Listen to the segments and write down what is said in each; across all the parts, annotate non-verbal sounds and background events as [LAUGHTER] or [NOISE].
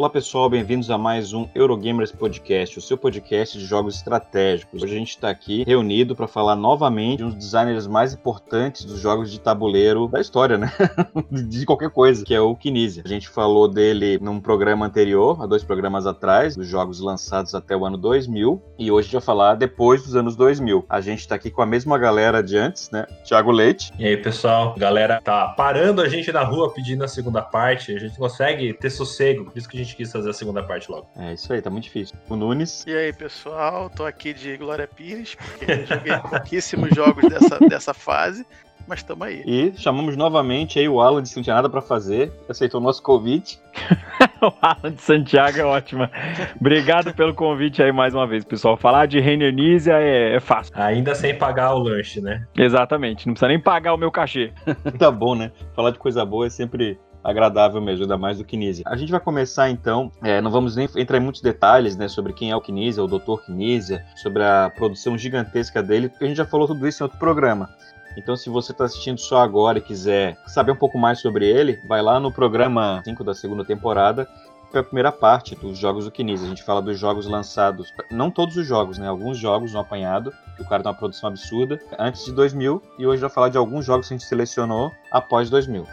Olá pessoal, bem-vindos a mais um Eurogamers Podcast, o seu podcast de jogos estratégicos. Hoje a gente está aqui reunido para falar novamente de um dos designers mais importantes dos jogos de tabuleiro da história, né? [LAUGHS] de qualquer coisa, que é o Kinesia. A gente falou dele num programa anterior, há dois programas atrás, dos jogos lançados até o ano 2000, e hoje a gente vai falar depois dos anos 2000. A gente está aqui com a mesma galera de antes, né? Thiago Leite. E aí, pessoal? Galera tá parando a gente na rua pedindo a segunda parte, a gente consegue ter sossego, por isso que a gente quis fazer a segunda parte logo. É isso aí, tá muito difícil. O Nunes. E aí, pessoal, tô aqui de Glória Pires, porque eu joguei [LAUGHS] pouquíssimos jogos dessa, dessa fase, mas tamo aí. E chamamos novamente aí o Alan, que não tinha nada pra fazer, aceitou o nosso convite. [LAUGHS] o Alan de Santiago é ótima. Obrigado pelo convite aí mais uma vez, pessoal. Falar de Reiner Nízia é, é fácil. Ainda sem pagar o lanche, né? Exatamente, não precisa nem pagar o meu cachê. tá bom, né? Falar de coisa boa é sempre agradável mesmo, ainda mais do Kinesia. A gente vai começar então, é, não vamos nem entrar em muitos detalhes né, sobre quem é o Kinesia, o Dr. Kinesia, sobre a produção gigantesca dele, porque a gente já falou tudo isso em outro programa. Então, se você está assistindo só agora e quiser saber um pouco mais sobre ele, vai lá no programa 5 da segunda temporada, que é a primeira parte dos jogos do Kinesia. A gente fala dos jogos lançados, não todos os jogos, né? Alguns jogos no apanhado, que o cara tem uma produção absurda, antes de 2000, e hoje vai falar de alguns jogos que a gente selecionou após 2000.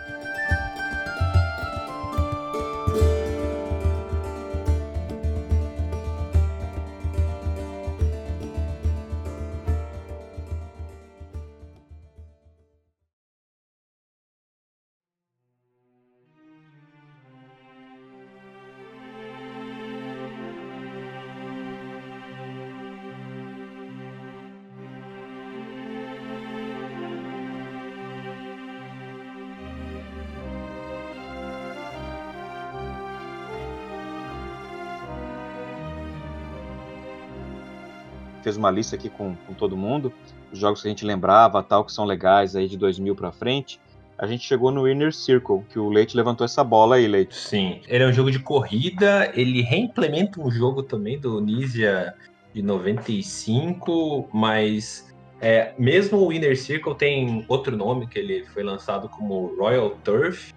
Fez uma lista aqui com, com todo mundo, os jogos que a gente lembrava, tal, que são legais aí de 2000 para frente. A gente chegou no Inner Circle, que o Leite levantou essa bola aí, Leite. Sim, ele é um jogo de corrida, ele reimplementa um jogo também do Nisia de 95, mas é, mesmo o Inner Circle tem outro nome, que ele foi lançado como Royal Turf,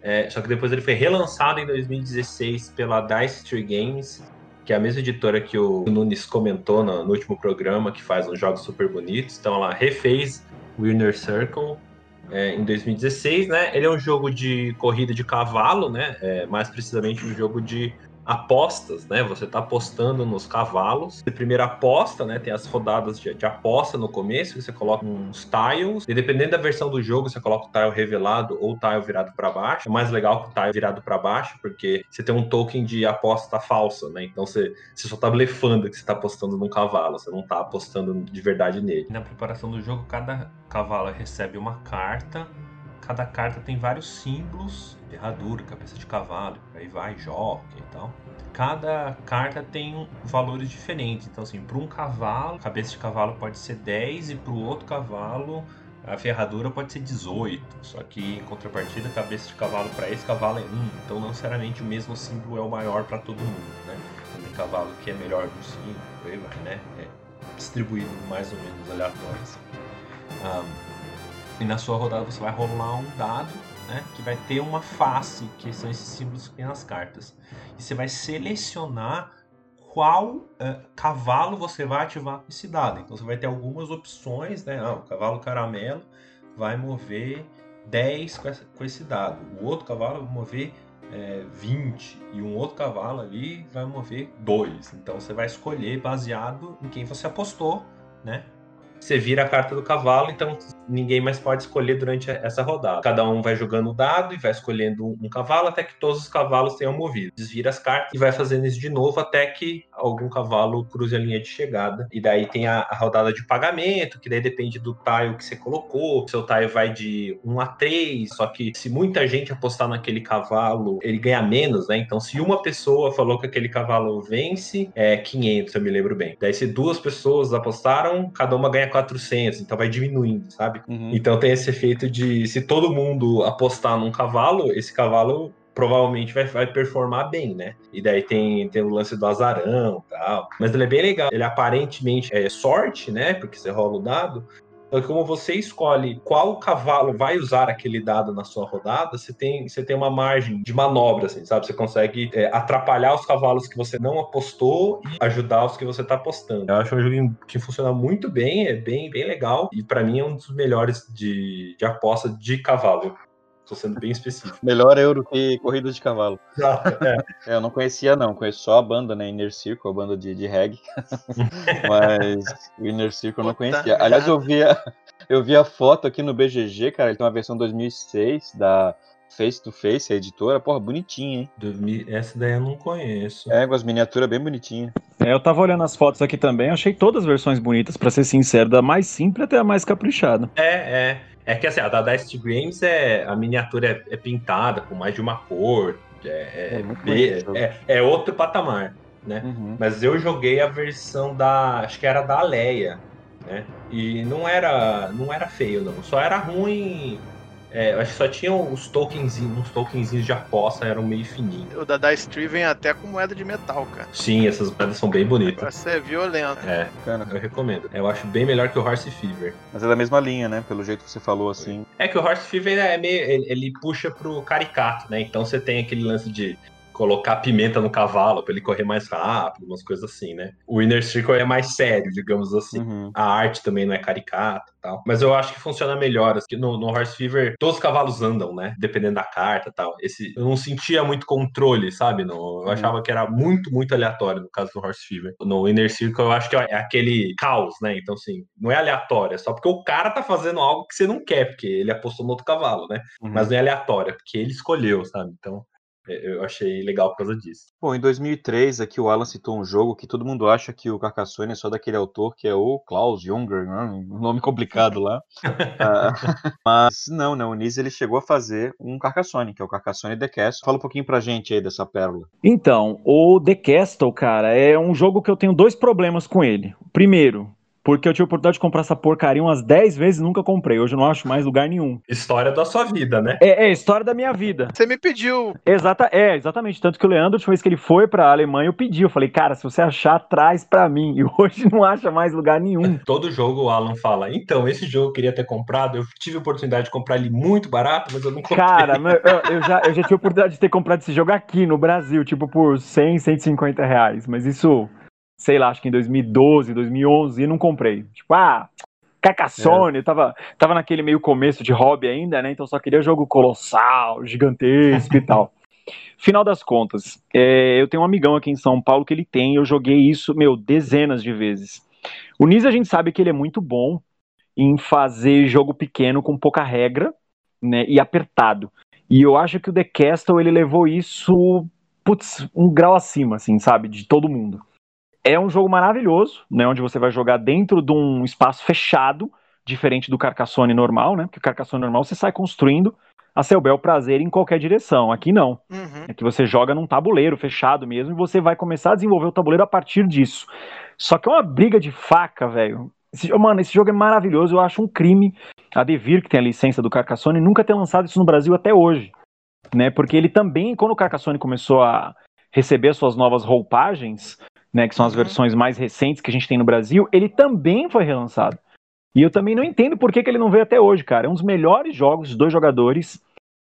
é, só que depois ele foi relançado em 2016 pela Dice Tree Games, que é a mesma editora que o Nunes comentou no, no último programa, que faz uns jogos super bonitos. Então ela refez Winner Circle é, em 2016, né? Ele é um jogo de corrida de cavalo, né? É, mais precisamente um jogo de apostas, né? Você está apostando nos cavalos. A primeira aposta, né? Tem as rodadas de, de, aposta no começo, você coloca uns tiles. E dependendo da versão do jogo, você coloca o tile revelado ou o tile virado para baixo. É mais legal que o tile virado para baixo, porque você tem um token de aposta falsa, né? Então você, você só tá blefando que você tá apostando num cavalo, você não tá apostando de verdade nele. Na preparação do jogo, cada cavalo recebe uma carta cada carta tem vários símbolos, ferradura, cabeça de cavalo, aí vai, jockey e tal. Cada carta tem valores diferentes. Então, assim, para um cavalo, cabeça de cavalo pode ser 10 e para o outro cavalo a ferradura pode ser 18, só que em contrapartida, cabeça de cavalo para esse cavalo é 1, então não necessariamente o mesmo símbolo é o maior para todo mundo, né? Tem cavalo que é melhor no símbolo, aí vai, né? É distribuído mais ou menos aleatórios. Um, e na sua rodada você vai rolar um dado, né, que vai ter uma face, que são esses símbolos que tem nas cartas. E você vai selecionar qual uh, cavalo você vai ativar com esse dado. Então você vai ter algumas opções, né? Ah, o cavalo caramelo vai mover 10 com, essa, com esse dado. O outro cavalo vai mover é, 20 e um outro cavalo ali vai mover 2. Então você vai escolher baseado em quem você apostou, né? Você vira a carta do cavalo, então ninguém mais pode escolher durante essa rodada. Cada um vai jogando o dado e vai escolhendo um cavalo até que todos os cavalos tenham movido. Desvira as cartas e vai fazendo isso de novo até que algum cavalo cruze a linha de chegada. E daí tem a, a rodada de pagamento, que daí depende do tile que você colocou. Seu tile vai de 1 a 3, só que se muita gente apostar naquele cavalo, ele ganha menos, né? Então se uma pessoa falou que aquele cavalo vence, é 500, eu me lembro bem. Daí se duas pessoas apostaram, cada uma ganha 400, então vai diminuindo, sabe? Sabe? Uhum. Então tem esse efeito de se todo mundo apostar num cavalo, esse cavalo provavelmente vai, vai performar bem, né? E daí tem, tem o lance do azarão e tal. Mas ele é bem legal. Ele aparentemente é sorte, né? Porque você rola o dado. Então, como você escolhe qual cavalo vai usar aquele dado na sua rodada, você tem, você tem uma margem de manobra, assim, sabe? Você consegue é, atrapalhar os cavalos que você não apostou e ajudar os que você tá apostando. Eu acho um jogo que funciona muito bem, é bem, bem legal e para mim é um dos melhores de, de aposta de cavalo. Tô sendo bem específico. Melhor euro que corrida de cavalo. é. É, eu não conhecia, não. Conheço só a banda, né? Inner Circle, a banda de, de reggae. [LAUGHS] Mas o Inner Circle eu não conhecia. Aliás, eu vi, a, eu vi a foto aqui no BGG, cara. Ele tem uma versão 2006 da Face to Face, a editora. Porra, bonitinha, hein? Essa daí eu não conheço. É, com as miniaturas bem bonitinhas. É, eu tava olhando as fotos aqui também, achei todas as versões bonitas, pra ser sincero, da mais simples até a mais caprichada. É, é. É que assim, a da Dice Games é. A miniatura é, é pintada com mais de uma cor. É, é, É é- é outro patamar, né? Uhum. Mas eu joguei a versão da. Acho que era da Aleia, né? E não era. Não era feio, não. Só era ruim. É, eu acho que só tinha os tokenzinhos, uns tokenzinhos de aposta, eram meio fininhos. O da Dice Tree vem até com moeda de metal, cara. Sim, essas moedas são bem bonitas. negócio é violento. É, Bacana. eu recomendo. Eu acho bem melhor que o Horse Fever. Mas é da mesma linha, né? Pelo jeito que você falou assim. É que o Horse Fever é meio. Ele, ele puxa pro caricato, né? Então você tem aquele lance de colocar pimenta no cavalo pra ele correr mais rápido, umas coisas assim, né? O Inner Circle é mais sério, digamos assim. Uhum. A arte também não é caricata e tal. Mas eu acho que funciona melhor. Assim, no, no Horse Fever, todos os cavalos andam, né? Dependendo da carta e tal. Esse, eu não sentia muito controle, sabe? No, eu Uhum. achava que era muito, muito aleatório no caso do Horse Fever. No Inner Circle, eu acho que é aquele caos, né? Então, assim, não é aleatório. É só porque o cara tá fazendo algo que você não quer, porque ele apostou no outro cavalo, né? Uhum. Mas não é aleatório, é porque ele escolheu, sabe? Então, é, eu achei legal por causa disso. Bom, em 2003, aqui o Alan citou um jogo que todo mundo acha que o Carcassonne é só daquele autor que é o Klaus Junger, né? um nome complicado lá. [LAUGHS] Ah, [LAUGHS] mas não, não, o Nise ele chegou a fazer um Carcassonne, que é o Carcassonne The Castle. Fala um pouquinho pra gente aí dessa pérola. Então, o The Castle, cara, é um jogo que eu tenho dois problemas com ele. Primeiro, porque eu tive a oportunidade de comprar essa porcaria umas 10 vezes e nunca comprei. Hoje eu não acho mais lugar nenhum. História da sua vida, né? É, é história da minha vida. Você me pediu. Exata, é, exatamente. Tanto que o Leandro, a última vez que ele foi pra Alemanha, eu pedi. Eu falei, cara, se você achar, traz pra mim. E [LAUGHS] hoje não acha mais lugar nenhum. Todo jogo o Alan fala, então, esse jogo eu queria ter comprado, eu tive a oportunidade de comprar ele muito barato, mas eu não comprei. Cara, [LAUGHS] meu, eu, eu já, eu já tive a oportunidade de ter comprado esse jogo aqui no Brasil, tipo por 100, 150 reais. Mas isso, sei lá, acho que em 2012, 2011, e não comprei. Tipo, ah, Carcassonne, tava, tava naquele meio começo de hobby ainda, né? Então só queria jogo colossal, gigantesco e tal. [LAUGHS] Final das contas, é, eu tenho um amigão aqui em São Paulo que ele tem, eu joguei isso, meu, dezenas de vezes. O Nis a gente sabe que ele é muito bom em fazer jogo pequeno com pouca regra, né, e apertado. E eu acho que o The Castle ele levou isso, putz, um grau acima, assim, sabe, de todo mundo. É um jogo maravilhoso, né, onde você vai jogar dentro de um espaço fechado, diferente do Carcassonne normal, né, porque o Carcassonne normal você sai construindo a seu bel prazer em qualquer direção. Aqui não. Uhum. É que você joga num tabuleiro fechado mesmo e você vai começar a desenvolver o tabuleiro a partir disso. Só que é uma briga de faca, velho. Mano, esse jogo é maravilhoso. Eu acho um crime a Devir, que tem a licença do Carcassonne, nunca ter lançado isso no Brasil até hoje. Né? Porque ele também, quando o Carcassonne começou a receber as suas novas roupagens, né, que são as Uhum. versões mais recentes que a gente tem no Brasil, ele também foi relançado. E eu também não entendo por que, que ele não veio até hoje, cara. É um dos melhores jogos de dois jogadores,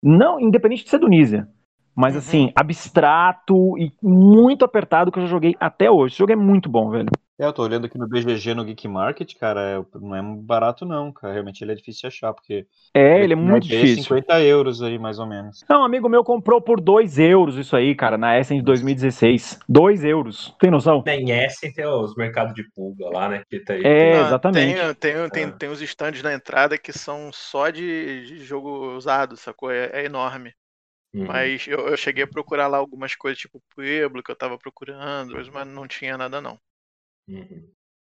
não independente de ser do Nízia. Mas Uhum. assim, abstrato e muito apertado que eu já joguei até hoje. Esse jogo é muito bom, velho. É, eu tô olhando aqui no BGG, no Geek Market, cara, é- não é barato não, cara. Realmente ele é difícil de achar, porque... É, ele é muito deve ter difícil. 50 euros aí, mais ou menos. Não, um amigo meu comprou por 2 euros isso aí, cara, na Essen de 2016. 2 euros. Tem noção? Em Essen tem os mercados de pulga lá, né? Que tá aí. É, Ah, exatamente. Tem, tem, tem, Ah. tem os stands na entrada que são só de, de jogo usado, sacou? É, é enorme. Uhum. Mas eu, eu cheguei a procurar lá algumas coisas, tipo Pueblo, que eu tava procurando, mas não tinha nada não. Uhum.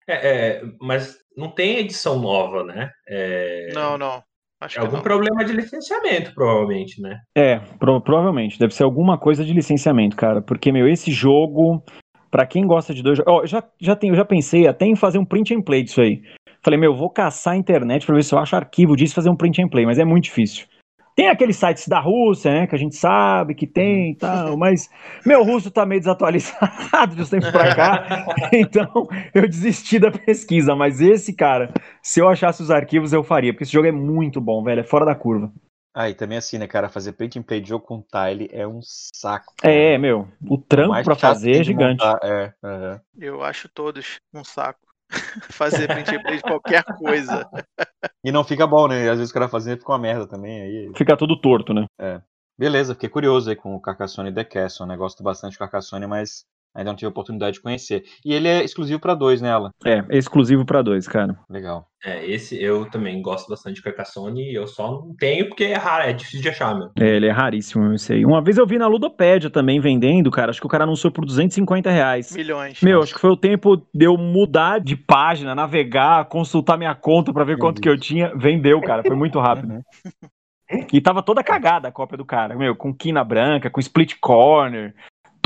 É, é, mas não tem edição nova, né? É, Não, não. Acho é algum não. problema de licenciamento, provavelmente, né? É, pro- provavelmente. Deve ser alguma coisa de licenciamento, cara. Porque, meu, esse jogo, pra quem gosta de dois jogos. Ó, eu já, já, tenho, já pensei até em fazer um print and play disso aí. Falei, meu, vou caçar a internet pra ver se eu acho arquivo disso e fazer um print and play, mas é muito difícil. Tem aqueles sites da Rússia, né, que a gente sabe que tem e tal, mas meu russo tá meio desatualizado de uns tempos pra cá, [LAUGHS] então eu desisti da pesquisa, mas esse cara, se eu achasse os arquivos eu faria, porque esse jogo é muito bom, velho, é fora da curva. Ah, e também assim, né, cara, fazer print and play de jogo com tile é um saco. É, cara. meu, o trampo pra fazer é gigante. É, uhum. Eu acho todos um saco. [LAUGHS] fazer print and play de qualquer coisa. E não fica bom, né? Às vezes o cara fazendo fica uma merda também. Aí... Fica tudo torto, né? É. Beleza, fiquei curioso aí com o Carcassonne The Castle, né? Gosto bastante do Carcassonne, mas ainda não tive a oportunidade de conhecer. E ele é exclusivo para dois, né, Alan? É, é exclusivo para dois, cara. Legal. É, esse eu também gosto bastante de Carcassonne, eu só não tenho porque é raro, é difícil de achar, meu. É, ele é raríssimo, esse aí. Uma vez eu vi na Ludopédia também vendendo, cara, acho que o cara anunciou por 250 reais. Milhões. Meu, acho que foi o tempo de eu mudar de página, navegar, consultar minha conta para ver quanto que eu tinha. Vendeu, cara, foi muito rápido. E tava toda cagada a cópia do cara, meu, com quina branca, com split corner,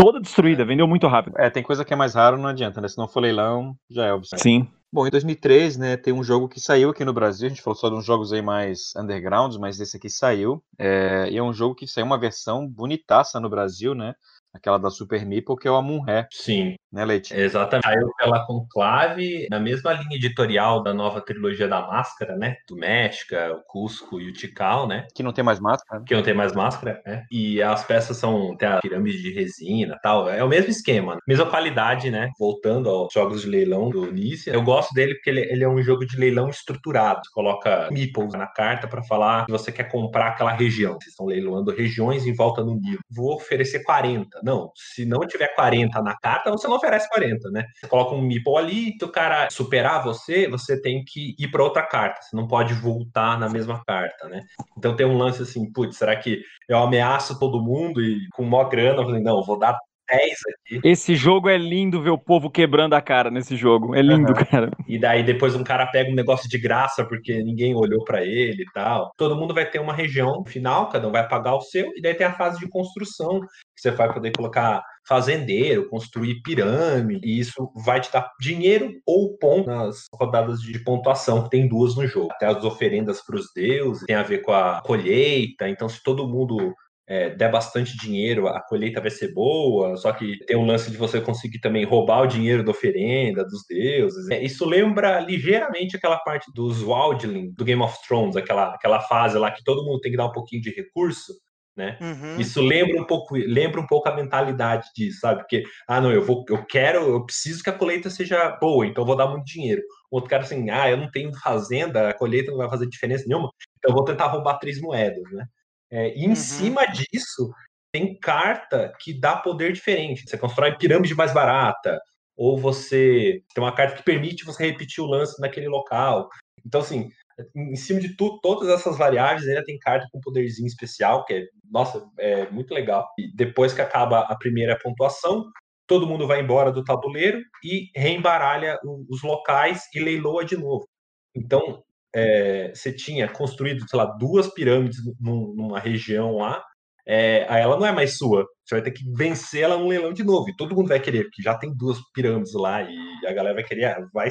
toda destruída, vendeu muito rápido. É, tem coisa que é mais raro, não adianta, né? Se não for leilão, já é óbvio. Sim. Bom, em 2003, né, tem um jogo que saiu aqui no Brasil, a gente falou só de uns jogos aí mais undergrounds, mas esse aqui saiu, é, e é um jogo que saiu uma versão bonitaça no Brasil, né, aquela da Super Meeple, que é o Amun-Ré. Sim. Né, Leite? Exatamente. Saiu pela Conclave, na mesma linha editorial da nova trilogia da Máscara, né? Do México, o Cusco e o Tikal, né? Que não tem mais máscara. Que não tem mais máscara, né? E as peças são, tem a pirâmide de resina tal. É o mesmo esquema, mesma qualidade, né? Voltando aos jogos de leilão do Nícia. Eu gosto dele porque ele, ele é um jogo de leilão estruturado. Você coloca meeples na carta para falar que você quer comprar aquela região. Vocês estão leiloando regiões em volta do nível. Vou oferecer 40. Não, se não tiver 40 na carta, você não oferece 40, né? Você coloca um meeple ali, se o cara superar você, você tem que ir para outra carta. Você não pode voltar na mesma carta, né? Então tem um lance assim, putz, será que eu ameaço todo mundo e com maior grana, eu falei, não, vou dar 10 aqui. Esse jogo é lindo ver o povo quebrando a cara nesse jogo. É lindo, uhum. cara. E daí depois um cara pega um negócio de graça porque ninguém olhou para ele e tal. Todo mundo vai ter uma região final, cada um vai pagar o seu, e daí tem a fase de construção, que você vai poder colocar fazendeiro, construir pirâmide, e isso vai te dar dinheiro ou ponto nas rodadas de pontuação, que tem duas no jogo. Até as oferendas para os deuses, tem a ver com a colheita, então se todo mundo é, der bastante dinheiro, a colheita vai ser boa, só que tem um lance de você conseguir também roubar o dinheiro da oferenda, dos deuses. É, isso lembra ligeiramente aquela parte dos Wildling, do Game of Thrones, aquela, aquela fase lá que todo mundo tem que dar um pouquinho de recurso, né? Uhum. Isso lembra um pouco, lembra um pouco a mentalidade disso, sabe? Porque ah, não, eu vou, eu quero, eu preciso que a colheita seja boa, então eu vou dar muito dinheiro. O outro cara assim, ah, eu não tenho fazenda, a colheita não vai fazer diferença nenhuma, então eu vou tentar roubar três moedas, né? É, e em uhum. cima disso, tem carta que dá poder diferente. Você constrói pirâmide mais barata, ou você tem uma carta que permite você repetir o lance naquele local. Então, assim, em cima de tudo, todas essas variáveis, ainda tem carta com poderzinho especial, que é, nossa, é muito legal. E depois que acaba a primeira pontuação, todo mundo vai embora do tabuleiro e reembaralha os locais e leiloa de novo. Então, é, você tinha construído, sei lá, duas pirâmides numa região lá, é, aí ela não é mais sua. Você vai ter que vencer ela no leilão de novo. E todo mundo vai querer, porque já tem duas pirâmides lá e a galera vai querer, ah, vai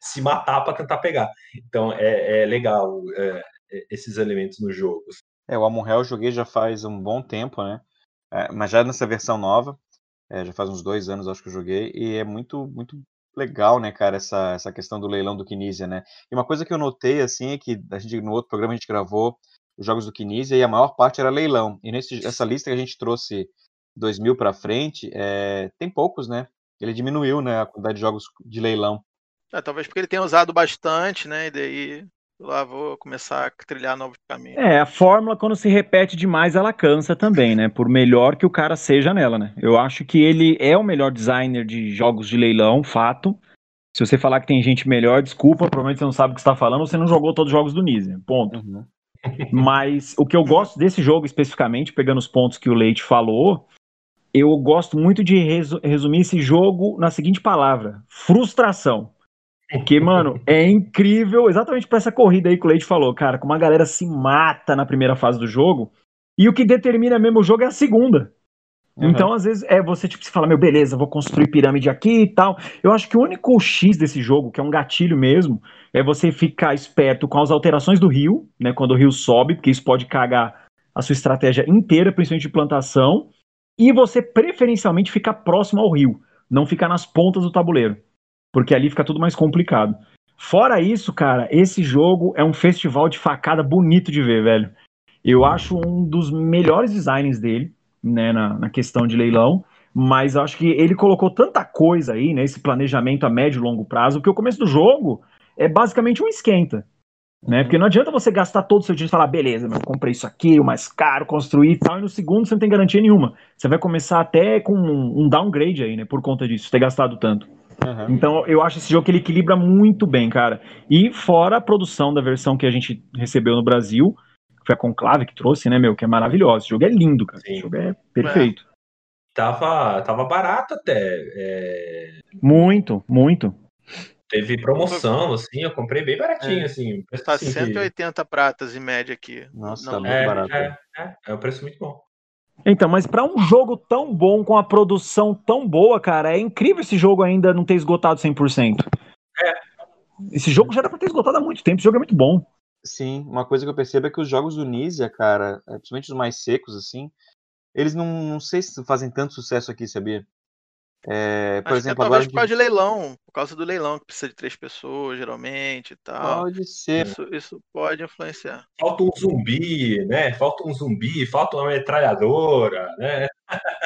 se matar para tentar pegar. Então é, é legal é, é, esses elementos no jogo. É, o Amon eu joguei já faz um bom tempo, né? É, mas já nessa versão nova, é, já faz uns dois anos acho que eu joguei, e é muito, muito legal, né, cara, essa, essa questão do leilão do Kinesia, né? E uma coisa que eu notei, assim, é que a gente, no outro programa a gente gravou os jogos do Kinesia e a maior parte era leilão. E nessa lista que a gente trouxe 2000 para frente, é, tem poucos, né? Ele diminuiu, né, a quantidade de jogos de leilão. É, talvez porque ele tenha usado bastante, né? E daí lá vou começar a trilhar novos caminhos. É, a fórmula quando se repete demais ela cansa também, né? Por melhor que o cara seja nela, né? Eu acho que ele é o melhor designer de jogos de leilão, fato. Se você falar que tem gente melhor, desculpa, provavelmente você não sabe o que está falando, você não jogou todos os jogos do Nizia, ponto. Uhum. [LAUGHS] Mas o que eu gosto desse jogo especificamente, pegando os pontos que o Leite falou, eu gosto muito de resumir esse jogo na seguinte palavra: frustração. Porque, mano, é incrível, exatamente para essa corrida aí que o Leite falou, cara, como a galera se mata na primeira fase do jogo, e o que determina mesmo o jogo é a segunda. Uhum. Então, às vezes, é você, tipo, se fala, meu, beleza, vou construir pirâmide aqui e tal. Eu acho que o único X desse jogo, que é um gatilho mesmo, é você ficar esperto com as alterações do rio, né, quando o rio sobe, porque isso pode cagar a sua estratégia inteira, principalmente de plantação, e você preferencialmente ficar próximo ao rio, não ficar nas pontas do tabuleiro, porque ali fica tudo mais complicado. Fora isso, cara, esse jogo é um festival de facada bonito de ver, velho. Eu acho um dos melhores designs dele, né, na, na questão de leilão, mas acho que ele colocou tanta coisa aí, né, esse planejamento a médio e longo prazo, que o começo do jogo é basicamente um esquenta. Né? Porque não adianta você gastar todo o seu dinheiro e falar, beleza, meu, comprei isso aqui, o mais caro, construir e tal, e no segundo você não tem garantia nenhuma. Você vai começar até com um downgrade aí, né? Por conta disso, ter gastado tanto. Uhum. Então eu acho esse jogo que ele equilibra muito bem, cara. E fora a produção da versão que a gente recebeu no Brasil, que foi a Conclave que trouxe, né, meu? Que é maravilhosa. Esse jogo é lindo, cara. Sim. Esse jogo é perfeito. É. Tava, tava barato até. É... Muito, muito. Teve promoção, assim, eu comprei bem baratinho, é. assim. Tá assim, 180 que... pratas em média aqui. Nossa, tá muito é, barato. É, é, é um preço muito bom. Então, mas para um jogo tão bom, com a produção tão boa, cara, é incrível esse jogo ainda não ter esgotado 100%. É. Esse jogo já era pra ter esgotado há muito tempo, esse jogo é muito bom. Sim, uma coisa que eu percebo é que os jogos do Nisia, cara, é, principalmente os mais secos, assim, eles não, não sei se fazem tanto sucesso aqui, sabia? É, por Acho exemplo, que é talvez por causa de leilão, por causa do leilão, que precisa de três pessoas, geralmente e tal. Pode ser. Isso, isso pode influenciar. Falta um zumbi, né? Falta um zumbi, falta uma metralhadora, né?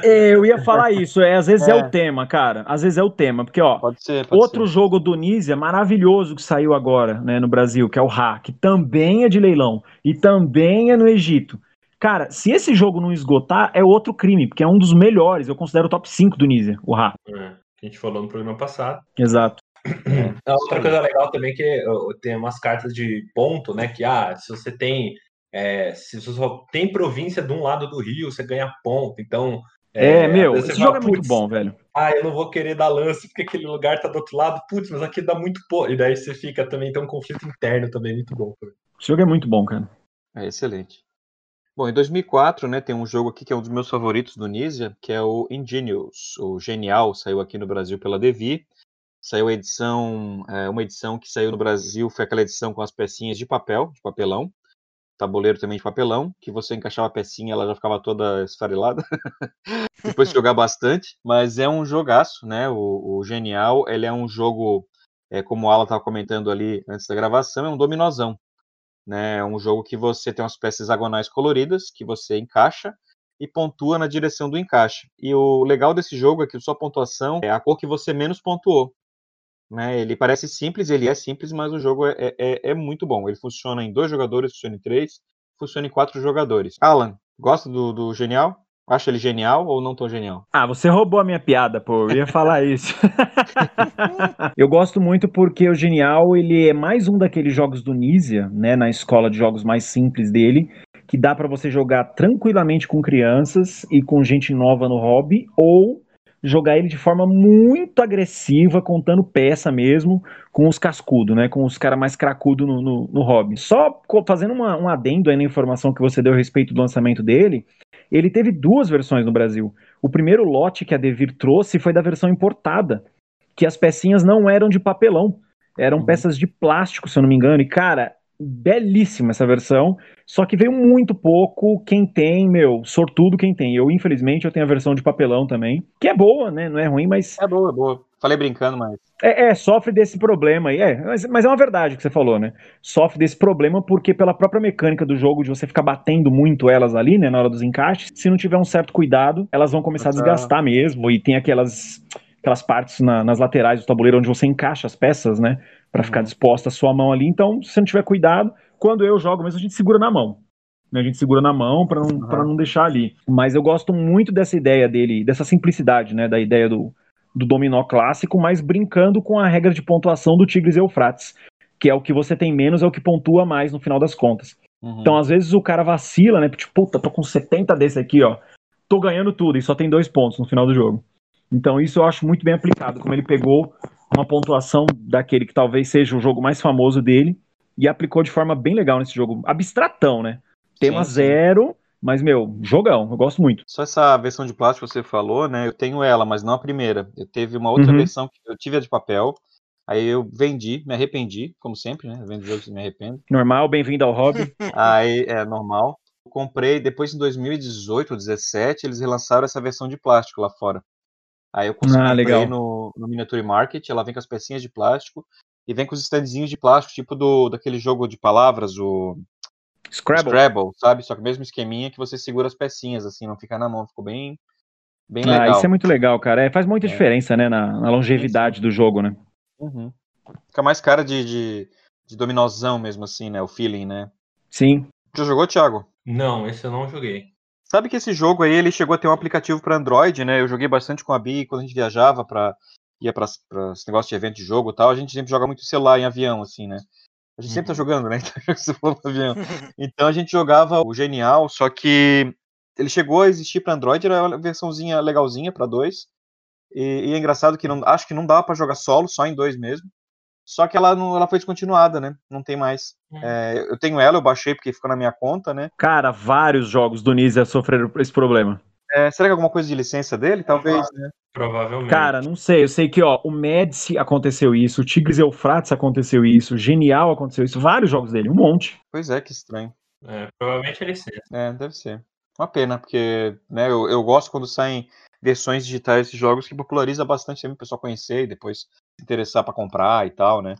É, eu ia falar isso, é, às vezes é. [LAUGHS] é. o tema, cara. Às vezes é o tema, porque ó, pode ser, pode outro ser. jogo do Nisia maravilhoso que saiu agora, né, no Brasil, que é o Ra, que também é de leilão e também é no Egito. Cara, se esse jogo não esgotar, é outro crime, porque é um dos melhores. Eu considero o top 5 do Nizia, o Ra. É, a gente falou no programa passado. Exato. É, outra coisa legal também é que tem umas cartas de ponto, né? Que ah, se você tem. É, se você só tem província de um lado do rio, você ganha ponto. Então. É, é meu, esse jogo é muito bom, velho. Ah, eu não vou querer dar lance porque aquele lugar tá do outro lado. Putz, mas aqui dá muito pouco. E daí você fica também, tem um conflito interno também muito bom. Esse jogo é muito bom, cara. É excelente. Bom, em 2004, né, tem um jogo aqui que é um dos meus favoritos do Nisia, que é o Ingenious, o Genial, saiu aqui no Brasil pela Devi. Saiu a edição, é, uma edição que saiu no Brasil, foi aquela edição com as pecinhas de papel, de papelão, tabuleiro também de papelão, que você encaixava a pecinha, ela já ficava toda esfarelada, [LAUGHS] depois de jogar bastante, mas é um jogaço, né, o, o Genial, ele é um jogo, é, como o Alan estava comentando ali antes da gravação, é um dominozão, né? É um jogo que você tem umas peças hexagonais coloridas que você encaixa e pontua na direção do encaixe. E o legal desse jogo é que sua pontuação é a cor que você menos pontuou. Né? Ele parece simples, ele é simples, mas o jogo é, é, é muito bom. Ele funciona em dois jogadores, funciona em três, funciona em quatro jogadores. Alan, gosta do, do Genial? Acha ele genial ou não tão genial? Ah, você roubou a minha piada, pô. Eu ia falar isso. [LAUGHS] eu gosto muito porque o Genial, ele é mais um daqueles jogos do Nisia, né, na escola de jogos mais simples dele, que dá para você jogar tranquilamente com crianças e com gente nova no hobby, ou jogar ele de forma muito agressiva, contando peça mesmo, com os cascudos, né? Com os caras mais cracudos no, no, no, hobby. Só fazendo uma, um adendo aí na informação que você deu a respeito do lançamento dele, ele teve duas versões no Brasil. O primeiro lote que a Devir trouxe foi da versão importada, que as pecinhas não eram de papelão, eram uhum. peças de plástico, se eu não me engano. E, cara, belíssima essa versão, só que veio muito pouco. Quem tem, meu, sortudo quem tem. Eu, infelizmente, eu tenho a versão de papelão também, que é boa, né? Não é ruim, mas. É boa, é boa. Falei brincando, mas. É, é, sofre desse problema aí. É, mas, mas, é uma verdade que você falou, né? Sofre desse problema porque, pela própria mecânica do jogo, de você ficar batendo muito elas ali, né, na hora dos encaixes, se não tiver um certo cuidado, elas vão começar a desgastar mesmo. E tem aquelas, aquelas partes na, nas laterais do tabuleiro onde você encaixa as peças, né? para ficar uhum. disposta a sua mão ali. Então, se não tiver cuidado, quando eu jogo mesmo, a gente segura na mão. Né? A gente segura na mão para não, uhum. não deixar ali. Mas eu gosto muito dessa ideia dele, dessa simplicidade, né? Da ideia do, do dominó clássico, mas brincando com a regra de pontuação do Tigres e Eufrates, que é o que você tem menos, é o que pontua mais no final das contas. Uhum. Então, às vezes, o cara vacila, né? Tipo, puta, tô com 70 desse aqui, ó. Tô ganhando tudo e só tem dois pontos no final do jogo. Então, isso eu acho muito bem aplicado, como ele pegou uma pontuação daquele que talvez seja o jogo mais famoso dele e aplicou de forma bem legal nesse jogo. Abstratão, né? Tema sim, sim. zero, mas, meu, jogão, eu gosto muito. Só essa versão de plástico que você falou, né? Eu tenho ela, mas não a primeira. Eu teve uma outra uhum. versão que eu tive a de papel. Aí eu vendi, me arrependi, como sempre, né? Eu vendo jogos e me arrependo. Normal, bem-vindo ao hobby. [LAUGHS] Aí é normal. comprei, depois em 2018 ou 2017, eles relançaram essa versão de plástico lá fora. Aí eu consegui Ah, legal. no, no Miniature Market, ela vem com as pecinhas de plástico e vem com os standzinhos de plástico, tipo do daquele jogo de palavras, o Scrabble. Scrabble, sabe? Só que o mesmo esqueminha que você segura as pecinhas, assim, não fica na mão, ficou bem, bem Ah, legal. isso é muito legal, cara. É, faz muita É. diferença, né, na, na longevidade do jogo, né? Uhum. Fica mais cara de, de, de dominozão mesmo, assim, né? O feeling, né? Sim. Já jogou, Thiago? Não, esse eu não joguei. Sabe que esse jogo aí, ele chegou a ter um aplicativo para Android, né? Eu joguei bastante com a Bi quando a gente viajava para ia para esse negócio de evento de jogo e tal. A gente sempre joga muito celular em avião, assim, né? A gente sempre tá jogando, né? [LAUGHS] Então. [LAUGHS] Então a gente jogava o Genial, só que ele chegou a existir para Android, era uma versãozinha legalzinha para dois. E, e é engraçado que não, acho que não dava para jogar solo, só em dois mesmo. Só que ela não, ela foi descontinuada, né? Não tem mais. Hum. É, eu tenho ela, eu baixei porque ficou na minha conta, né? Cara, vários jogos do Nisa sofreram esse problema. É, será que é alguma coisa de licença dele? Talvez, né? Provavelmente. Cara, não sei. Eu sei que, ó, o Médici aconteceu isso, o Tigres Eufrates aconteceu isso, o Genial aconteceu isso, vários jogos dele, um monte. Pois é, que estranho. É, provavelmente ele sim. É, deve ser. Uma pena, porque né, eu, eu gosto quando saem versões digitais desses jogos que populariza bastante também o pessoal conhecer e depois se interessar para comprar e tal, né?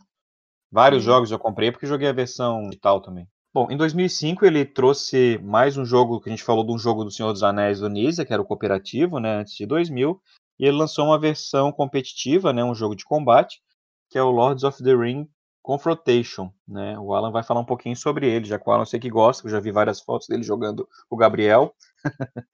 Vários Sim. jogos eu comprei porque joguei a versão digital também. Bom, em 2005 ele trouxe mais um jogo que a gente falou de um jogo do Senhor dos Anéis do Nisa, que era o cooperativo, né, antes de 2000, e ele lançou uma versão competitiva, né, um jogo de combate, que é o Lords of the Ring Confrontation, né? O Alan vai falar um pouquinho sobre ele, já que o Alan sei que gosta, eu já vi várias fotos dele jogando o Gabriel. [LAUGHS]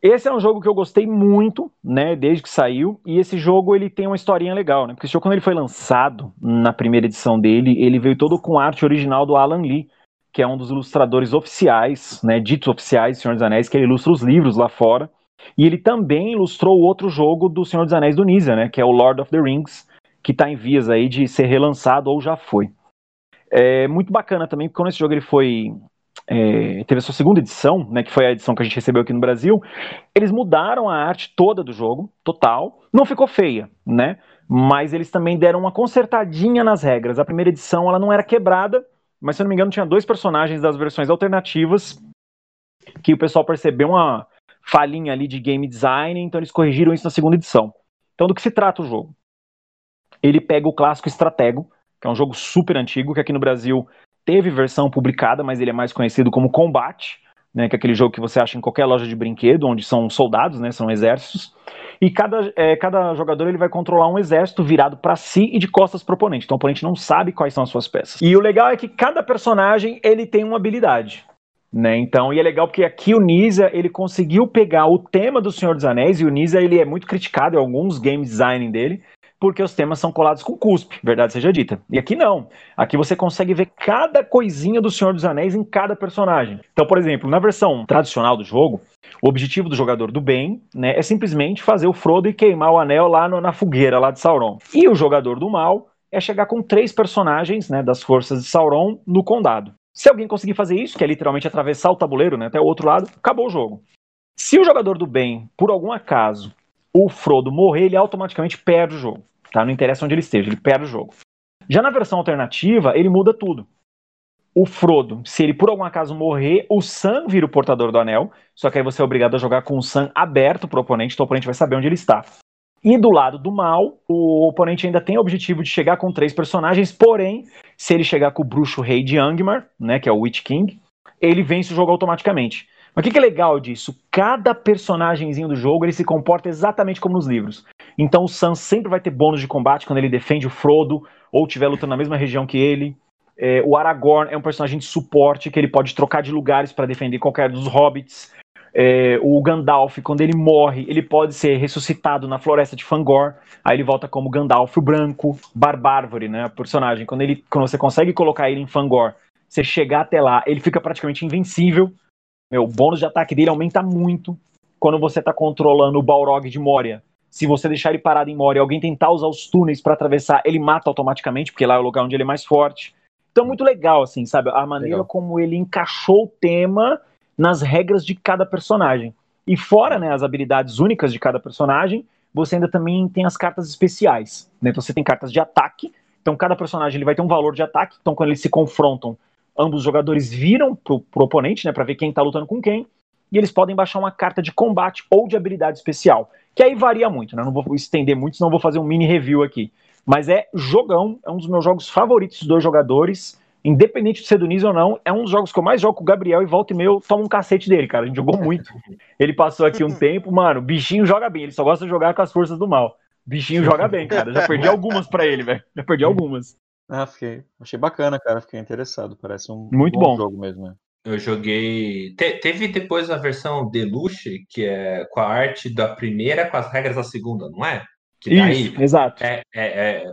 Esse é um jogo que eu gostei muito, né, desde que saiu, e esse jogo ele tem uma historinha legal, né? Porque esse jogo quando ele foi lançado na primeira edição dele, ele veio todo com arte original do Alan Lee, que é um dos ilustradores oficiais, né, ditos oficiais do Senhor dos Anéis, que ele ilustra os livros lá fora. E ele também ilustrou o outro jogo do Senhor dos Anéis do Nisa, né, que é o Lord of the Rings, que está em vias aí de ser relançado ou já foi. É muito bacana também, porque quando esse jogo ele foi é, teve a sua segunda edição, né, que foi a edição que a gente recebeu aqui no Brasil, eles mudaram a arte toda do jogo, total. Não ficou feia, né? Mas eles também deram uma consertadinha nas regras. A primeira edição ela não era quebrada, mas se eu não me engano tinha dois personagens das versões alternativas que o pessoal percebeu uma falhinha ali de game design, então eles corrigiram isso na segunda edição. Então do que se trata o jogo? Ele pega o clássico Stratego, que é um jogo super antigo, que aqui no Brasil teve versão publicada, mas ele é mais conhecido como Combate, né, que é aquele jogo que você acha em qualquer loja de brinquedo, onde são soldados, né, são exércitos, e cada, é, cada jogador ele vai controlar um exército virado para si e de costas pro oponente, então o oponente não sabe quais são as suas peças. E o legal é que cada personagem ele tem uma habilidade, né, então, e é legal porque aqui o Nisa, ele conseguiu pegar o tema do Senhor dos Anéis, e o Nisa, ele é muito criticado em alguns game design dele, porque os temas são colados com cuspe, verdade seja dita. E aqui não. Aqui você consegue ver cada coisinha do Senhor dos Anéis em cada personagem. Então, por exemplo, na versão tradicional do jogo, o objetivo do jogador do bem né, é simplesmente fazer o Frodo e queimar o anel lá no- na fogueira lá de Sauron. E o jogador do mal é chegar com três personagens né, das forças de Sauron no condado. Se alguém conseguir fazer isso, que é literalmente atravessar o tabuleiro né, até o outro lado, acabou o jogo. Se o jogador do bem, por algum acaso, o Frodo morrer, ele automaticamente perde o jogo. Tá? Não interessa onde ele esteja, ele perde o jogo. Já na versão alternativa, ele muda tudo. O Frodo, se ele por algum acaso morrer, o Sam vira o portador do anel, só que aí você é obrigado a jogar com o Sam aberto pro oponente, então o oponente vai saber onde ele está. E do lado do mal, o oponente ainda tem o objetivo de chegar com três personagens, porém, se ele chegar com o bruxo rei de Angmar, né, que é o Witch King, ele vence o jogo automaticamente. Mas o que, que é legal disso? Cada personagemzinho do jogo ele se comporta exatamente como nos livros. Então o Sam sempre vai ter bônus de combate quando ele defende o Frodo ou estiver lutando na mesma região que ele. É, o Aragorn é um personagem de suporte que ele pode trocar de lugares para defender qualquer dos hobbits. É, o Gandalf, quando ele morre, ele pode ser ressuscitado na floresta de Fangor. Aí ele volta como Gandalf o Branco, Barbárvore, né? Personagem. Quando, ele, quando você consegue colocar ele em Fangor, você chegar até lá, ele fica praticamente invencível. Meu, o bônus de ataque dele aumenta muito quando você está controlando o Balrog de Moria. Se você deixar ele parado em Moria e alguém tentar usar os túneis para atravessar, ele mata automaticamente, porque lá é o lugar onde ele é mais forte. Então, muito legal, assim, sabe? A maneira Legal. como ele encaixou o tema nas regras de cada personagem. E fora né, as habilidades únicas de cada personagem, você ainda também tem as cartas especiais. Né? Então, você tem cartas de ataque. Então, cada personagem ele vai ter um valor de ataque. Então, quando eles se confrontam ambos os jogadores viram pro, pro oponente, né, para ver quem tá lutando com quem, e eles podem baixar uma carta de combate ou de habilidade especial, que aí varia muito, né? Não vou estender muito, senão vou fazer um mini review aqui. Mas é jogão, é um dos meus jogos favoritos dos dois jogadores, independente de ser do Nisa ou não, é um dos jogos que eu mais jogo com o Gabriel e volta e meio toma um cacete dele, cara. A gente jogou muito. Ele passou aqui um tempo, mano, bichinho joga bem, ele só gosta de jogar com as forças do mal. Bichinho joga bem, cara. Já perdi algumas para ele, velho. Já perdi algumas. Ah, fiquei. Achei bacana, cara. Fiquei interessado. Parece um Muito bom. jogo mesmo. né? Eu joguei. te- teve depois a versão Deluxe, que é com a arte da primeira com as regras da segunda, não é? Que daí Isso, exato. é, é- é-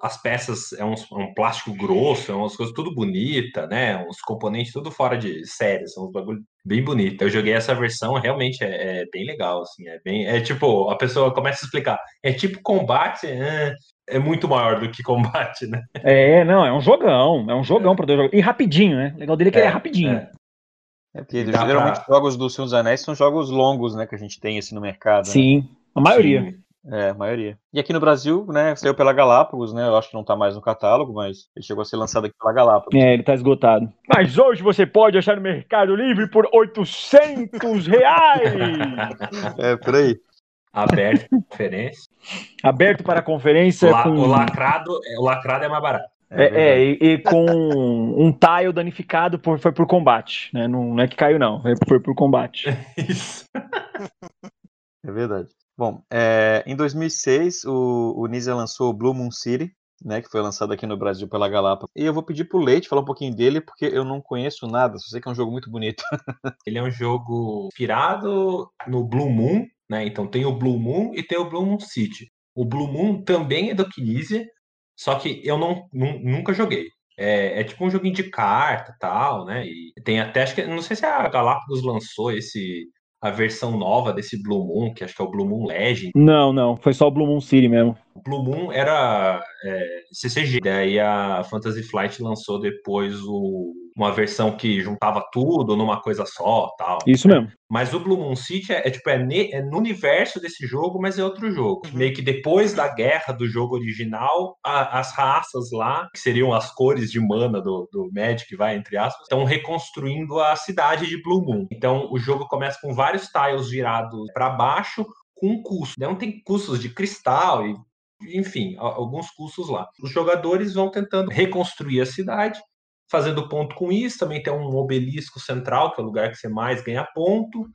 as peças é um, um plástico grosso, é umas coisas tudo bonita, né? Uns componentes tudo fora de série, são uns bagulho bem bonito. Eu joguei essa versão, realmente é, é bem legal, assim, é bem, é tipo, a pessoa começa a explicar, é tipo combate, é, é muito maior do que [LAUGHS] combate, né? É, não, é um jogão, é um jogão para dois jogos. E rapidinho, né? O legal dele é que ele é É, rapidinho. é. É porque Dá geralmente pra- jogos do Senhor dos Anéis são jogos longos, né? Que a gente tem assim no mercado. né? Sim, a maioria. Sim. É, a maioria. E aqui no Brasil, né, saiu pela Galápagos, né? Eu acho que não tá mais no catálogo, mas ele chegou a ser lançado aqui pela Galápagos. É, ele tá esgotado. Mas hoje você pode achar no Mercado Livre por 800 reais! [LAUGHS] É, por aí. Aberto conferência. Aberto para conferência La- com... o, lacrado, é- o lacrado é mais barato. É, é, verdade. e, e com um tile danificado por, foi por combate, né? Não, não é que caiu, não. Foi, foi por combate. [LAUGHS] Isso. É verdade. Bom, é, em 2006, o, o Nisa lançou o Blue Moon City, né, que foi lançado aqui no Brasil pela Galápagos. E eu vou pedir pro Leite falar um pouquinho dele, porque eu não conheço nada, só sei que é um jogo muito bonito. [LAUGHS] Ele é um jogo inspirado no Blue Moon, né? Então tem o Blue Moon e tem o Blue Moon City. O Blue Moon também é do Kinesia, só que eu não, nu- nunca joguei. É, é tipo um joguinho de carta tal, né? E tem até, acho que, não sei se a Galápagos lançou esse a versão nova desse Blue Moon, que acho que é o Blue Moon Legend. Não, não. Foi só o Blue Moon City mesmo. O Blue Moon era é, CCG, daí a Fantasy Flight lançou depois o- uma versão que juntava tudo numa coisa só, tal. Isso mesmo. Mas o Blue Moon City é, é, tipo, é, ne- é no universo desse jogo, mas é outro jogo. Uhum. Meio que depois da guerra do jogo original, a- as raças lá, que seriam as cores de mana do, do Magic, vai, entre aspas, estão reconstruindo a cidade de Blue Moon. Então o jogo começa com vários tiles virados para baixo, com custo. Então tem custos de cristal e enfim, alguns custos lá. Os jogadores vão tentando reconstruir a cidade, fazendo ponto com isso. Também tem um obelisco central, que é o lugar que você mais ganha ponto.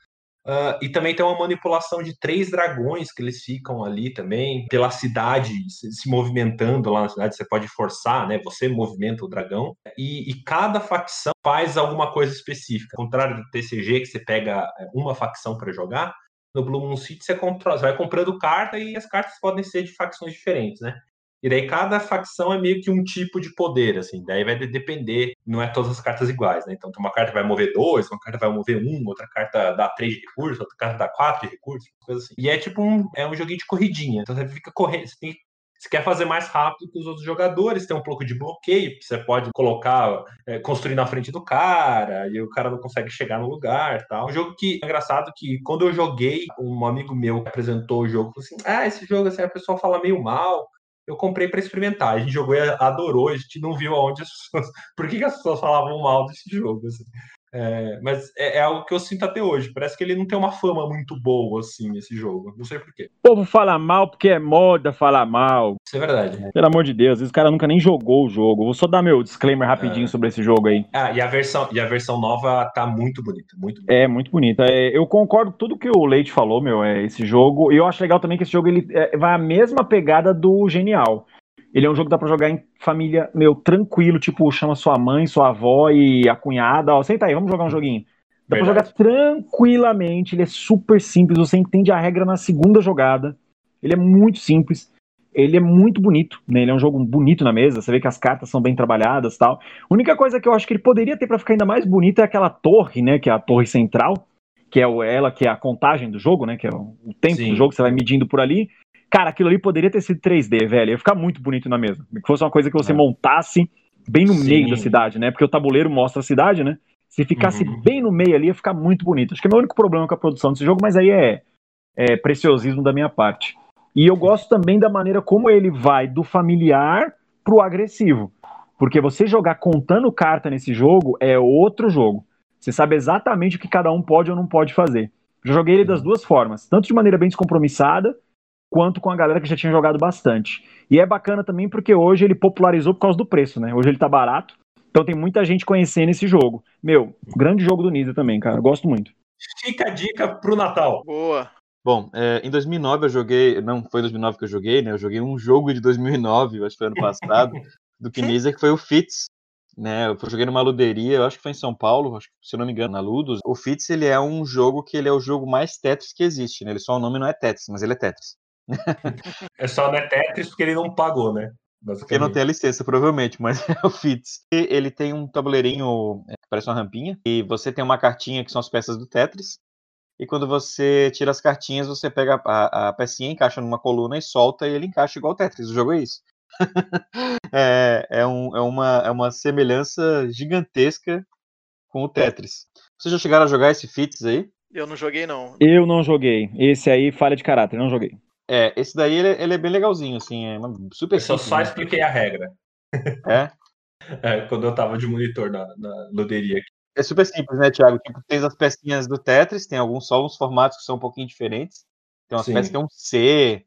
Ah, e também tem uma manipulação de três dragões que eles ficam ali também, pela cidade, se, se movimentando lá na cidade. Você pode forçar, né? Você movimenta o dragão. E, e cada facção faz alguma coisa específica. Ao contrário do TCG, que você pega é, uma facção para jogar, no Blue Moon City você, compra, você vai comprando carta e as cartas podem ser de facções diferentes, né? E daí cada facção é meio que um tipo de poder, assim. Daí vai de- depender, não é todas as cartas iguais, né? Então tem uma carta que vai mover dois, uma carta vai mover um, outra carta dá três de recursos, outra carta dá quatro de recursos, coisa assim. E é tipo um, é um joguinho de corridinha. Então você fica correndo, você tem você quer fazer mais rápido que os outros jogadores, tem um pouco de bloqueio, você pode colocar, é, construir na frente do cara, e o cara não consegue chegar no lugar tal. Um jogo que é engraçado que quando eu joguei, um amigo meu apresentou o jogo, assim: ah, esse jogo assim, a pessoa fala meio mal. Eu comprei para experimentar. A gente jogou e adorou, a gente não viu aonde as [LAUGHS] pessoas. Por que, que as pessoas falavam mal desse jogo? assim. É, mas é, é algo que eu sinto até hoje. Parece que ele não tem uma fama muito boa, assim, esse jogo. Não sei porquê. O povo fala mal porque é moda falar mal. Isso é verdade. Pelo amor de Deus, esse cara nunca nem jogou o jogo. Vou só dar meu disclaimer rapidinho É. sobre esse jogo aí. Ah, e a versão, e a versão nova tá muito bonita, muito bonita. É muito bonita. É, eu concordo com tudo que o Leite falou, meu. É esse jogo. E eu acho legal também que esse jogo ele é, vai a mesma pegada do Genial. Ele é um jogo que dá pra jogar em família, meu, tranquilo, tipo, chama sua mãe, sua avó e a cunhada, ó, senta aí, vamos jogar um joguinho. Dá pra Verdade. jogar tranquilamente, ele é super simples, você entende a regra na segunda jogada. Ele é muito simples, ele é muito bonito, né? Ele é um jogo bonito na mesa, você vê que as cartas são bem trabalhadas, tal. A única coisa que eu acho que ele poderia ter pra ficar ainda mais bonito é aquela torre, né, que é a torre central, que é o- ela que é a contagem do jogo, né, que é o o tempo Sim. do jogo que você vai medindo por ali. Cara, aquilo ali poderia ter sido 3D, velho. Ia ficar muito bonito na mesa. Que fosse uma coisa que você É. montasse bem no Sim. meio da cidade, né? Porque o tabuleiro mostra a cidade, né? Se ficasse Uhum. bem no meio ali, ia ficar muito bonito. Acho que é o meu único problema com a produção desse jogo, mas aí é, é preciosismo da minha parte. E eu gosto também da maneira como ele vai do familiar pro agressivo. Porque você jogar contando carta nesse jogo é outro jogo. Você sabe exatamente o que cada um pode ou não pode fazer. Já joguei ele das duas formas, tanto de maneira bem descompromissada, quanto com a galera que já tinha jogado bastante. E é bacana também porque hoje ele popularizou por causa do preço, né? Hoje ele tá barato, então tem muita gente conhecendo esse jogo. Meu, grande jogo do Nisa também, cara. Gosto muito. Fica a dica pro Natal. Boa. Bom, é, em 2009 eu joguei, não foi em 2009 que eu joguei, né? Eu joguei um jogo de 2009, acho que foi ano passado, [LAUGHS] do Knizia, que foi o Fitz, né? Eu joguei numa luderia, eu acho que foi em São Paulo, acho que, se eu não me engano, na Ludus. O Fitz, ele é um jogo que ele é o jogo mais Tetris que existe, né? Ele só o nome não é Tetris, mas ele é Tetris. É só não é Tetris porque ele não pagou, né? Porque não tem a licença, provavelmente, mas [LAUGHS] é o Fitz. Ele tem um tabuleirinho é, que parece uma rampinha, e você tem uma cartinha que são as peças do Tetris, e quando você tira as cartinhas, você pega a, a pecinha, encaixa numa coluna e solta, e ele encaixa igual o Tetris. O jogo é isso. [LAUGHS] é, é, um, é, uma, é uma semelhança gigantesca com o Tetris. Vocês já chegaram a jogar esse Fits aí? Eu não joguei, não. Eu não joguei. Esse aí, falha de caráter, não joguei. É, esse daí ele, ele é bem legalzinho, assim, é super Eu só, só né? expliquei a regra. É? [LAUGHS] É, quando eu tava de monitor na, na loderia aqui. É super simples, né, Thiago? Tipo, tem as pecinhas do Tetris, tem alguns só uns formatos que são um pouquinho diferentes. Tem umas Sim. peças que tem um C,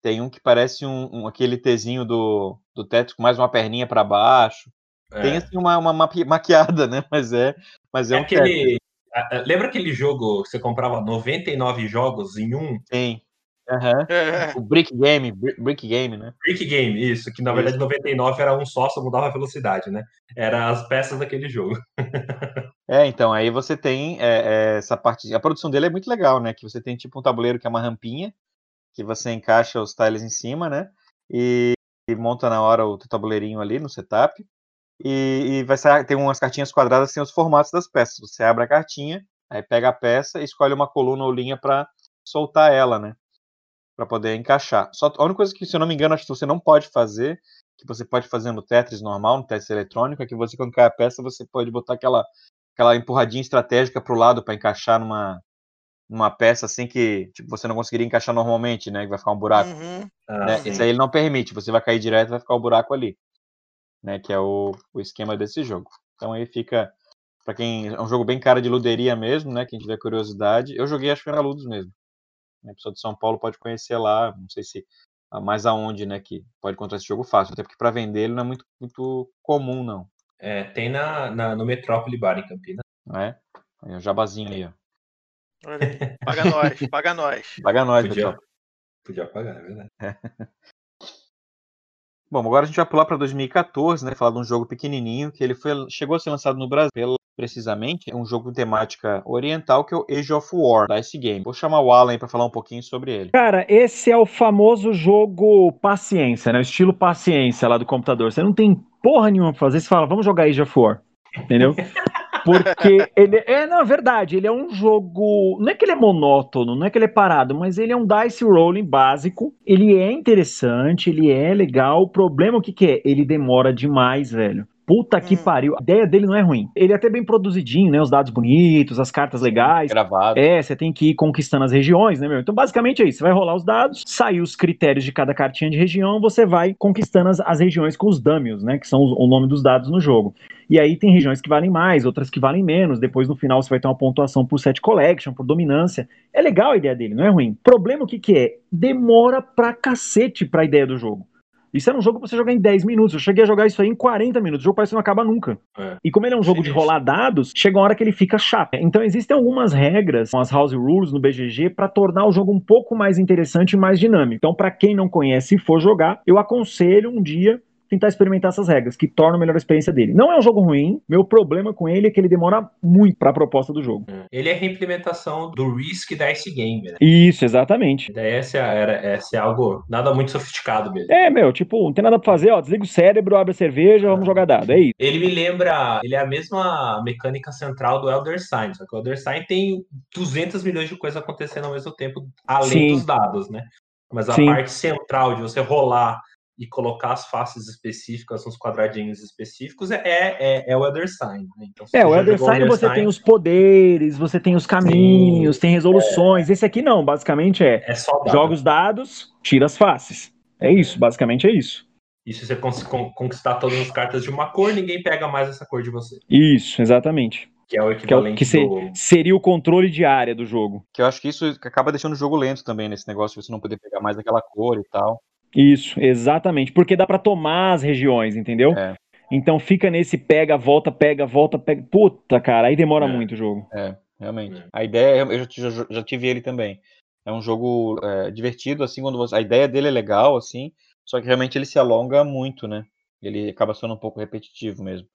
tem um que parece um, um- aquele Tzinho do, do Tetris com mais uma perninha pra baixo. É. Tem assim uma, uma maqui- maquiada, né? [LAUGHS] Mas é, mas é, É um aquele. Lembra aquele jogo que você comprava 99 jogos em um? Tem. Aham. É, O Brick Game, Bri- Brick Game, né? Brick Game, isso, que na Isso. verdade 99 era um só, só mudava a velocidade, né? Era as peças daquele jogo. [LAUGHS] É, então, aí você tem é, é, essa parte. A produção dele é muito legal, né? Que você tem tipo um tabuleiro que é uma rampinha, que você encaixa os tiles em cima, né? E, e monta na hora o teu tabuleirinho ali no setup. E, e vai sair, tem umas cartinhas quadradas que tem os formatos das peças. Você abre a cartinha, aí pega a peça e escolhe uma coluna ou linha para soltar ela, né? Para poder encaixar. Só a única coisa que, se eu não me engano, acho que você não pode fazer, que você pode fazer no Tetris normal, no Tetris eletrônico, é que você, quando cai a peça, você pode botar aquela aquela empurradinha estratégica para o lado para encaixar numa, numa peça assim que tipo, você não conseguiria encaixar normalmente, né? Que vai ficar um buraco. uhum. Ah, né? Esse aí ele não permite, você vai cair direto vai ficar o buraco ali. Né? Que é o, o esquema desse jogo. Então aí fica. Pra quem. É um jogo bem cara de luderia mesmo, né? Quem tiver curiosidade. Eu joguei, acho que na Ludus mesmo. A pessoa de São Paulo pode conhecer lá. Não sei se. ah, Mais aonde, né? Que pode encontrar esse jogo fácil. Até porque para vender ele não é muito, muito comum, não. É, tem na, na- no Metrópole Bar em Campinas. Não é? Aí, o jabazinho aí, ó. Olha aí. Paga nós, paga nós. Paga nós, Podia, podia pagar, é verdade. [LAUGHS] Bom, agora a gente vai pular para 2014, né? Falar de um jogo pequenininho que ele foi, chegou a ser lançado no Brasil, pela- precisamente, é um jogo com temática oriental que é o Age of War, da esse game. Vou chamar o Alan para falar um pouquinho sobre ele. Cara, esse é o famoso jogo paciência, né? O estilo paciência lá do computador. Você não tem porra nenhuma pra fazer, você fala, vamos jogar Age of War. Entendeu? [LAUGHS] Porque ele é, na verdade, ele é um jogo. Não é que ele é monótono, não é que ele é parado, mas ele é um dice rolling básico. Ele é interessante, ele é legal. O problema o que, que é? Ele demora demais, velho. Puta que Hum. pariu. A ideia dele não é ruim. Ele é até bem produzidinho, né? Os dados bonitos, as cartas legais. Gravado. É, você tem que ir conquistando as regiões, né, meu? Então, basicamente é isso. Você vai rolar os dados, sair os critérios de cada cartinha de região, você vai conquistando as, as regiões com os dummies, né? Que são os- o nome dos dados no jogo. E aí tem regiões que valem mais, outras que valem menos. Depois, no final, você vai ter uma pontuação por set collection, por dominância. É legal a ideia dele, não é ruim. Problema o que, que é? Demora pra cacete pra ideia do jogo. Isso era um jogo pra você jogar em 10 minutos. Eu cheguei a jogar isso aí em 40 minutos. O jogo parece que não acaba nunca. É. E como ele é um jogo de Sinistro. rolar dados, chega uma hora que ele fica chato. Então existem algumas regras, as house rules no BGG, para tornar o jogo um pouco mais interessante e mais dinâmico. Então, para quem não conhece e for jogar, eu aconselho um dia tentar experimentar essas regras, que tornam melhor a experiência dele. Não é um jogo ruim, meu problema com ele é que ele demora muito para a proposta do jogo. Ele é a reimplementação do Risk da Ice Game, né? Isso, exatamente. A ideia é era, é algo nada muito sofisticado mesmo. É, meu, tipo, não tem nada pra fazer, ó, desliga o cérebro, abre a cerveja, vamos jogar dado, é isso. Ele me lembra, ele é a mesma mecânica central do Elder Sign, só que o Elder Sign tem 200 milhões de coisas acontecendo ao mesmo tempo, além Sim. dos dados, né? Mas a Sim. parte central de você rolar e colocar as faces específicas nos quadradinhos específicos é, é, é o Elder Sign. Né? Então, É, o Elder Sign você Sign, tem os poderes, você tem os caminhos, tem resoluções. Esse aqui não, basicamente é É dado. joga os dados, tira as faces. É isso, basicamente é isso. E se você conquistar todas as cartas de uma cor, ninguém pega mais essa cor de você. Isso, exatamente. Que é o Que, é o, equivalente que do. seria o controle de área do jogo. Que eu acho que isso acaba deixando o jogo lento também, nesse negócio de você não poder pegar mais aquela cor e tal. Isso, exatamente. Porque dá pra tomar as regiões, entendeu? É. Então fica nesse pega, volta, pega, volta, pega. Puta, cara, aí demora É. muito o jogo. Realmente. É. A ideia, eu já, já- já tive ele também. É um jogo é, divertido, assim, quando você. A ideia dele é legal, assim, só que realmente ele se alonga muito, né? Ele acaba sendo um pouco repetitivo mesmo.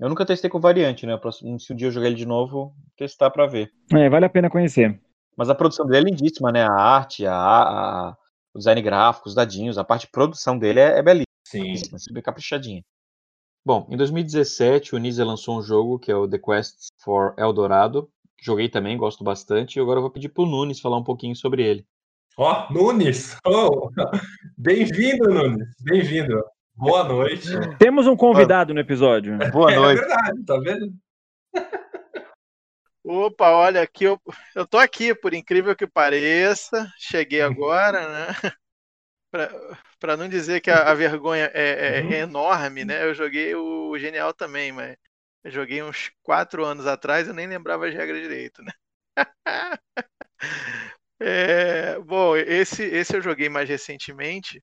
Eu nunca testei com variante, né? Próximo- Se um dia eu jogar ele de novo, testar pra ver. É, vale a pena conhecer. Mas a produção dele é lindíssima, né? A arte, a, a- o design gráfico, os dadinhos, a parte de produção dele é, é belíssima, Sim. super caprichadinha. Bom, em 2017 o Nizia lançou um jogo que é o The Quest for Eldorado. Joguei também, gosto bastante. E agora eu vou pedir pro Nunes falar um pouquinho sobre ele. Ó, Nunes! Oh, [LAUGHS] Bem-vindo, Nunes! Bem-vindo! Boa noite. Temos um convidado no episódio. Boa É noite. verdade, tá vendo? Opa, olha, aqui eu, [LAUGHS] eu tô aqui, por incrível que pareça. Cheguei agora, né? [LAUGHS] Pra não dizer que a, a vergonha é, é- Uhum. é enorme, né? Eu joguei o Genial também, mas eu joguei uns quatro anos atrás, eu nem lembrava as regras direito, né? [LAUGHS] É, bom, esse, esse eu joguei mais recentemente,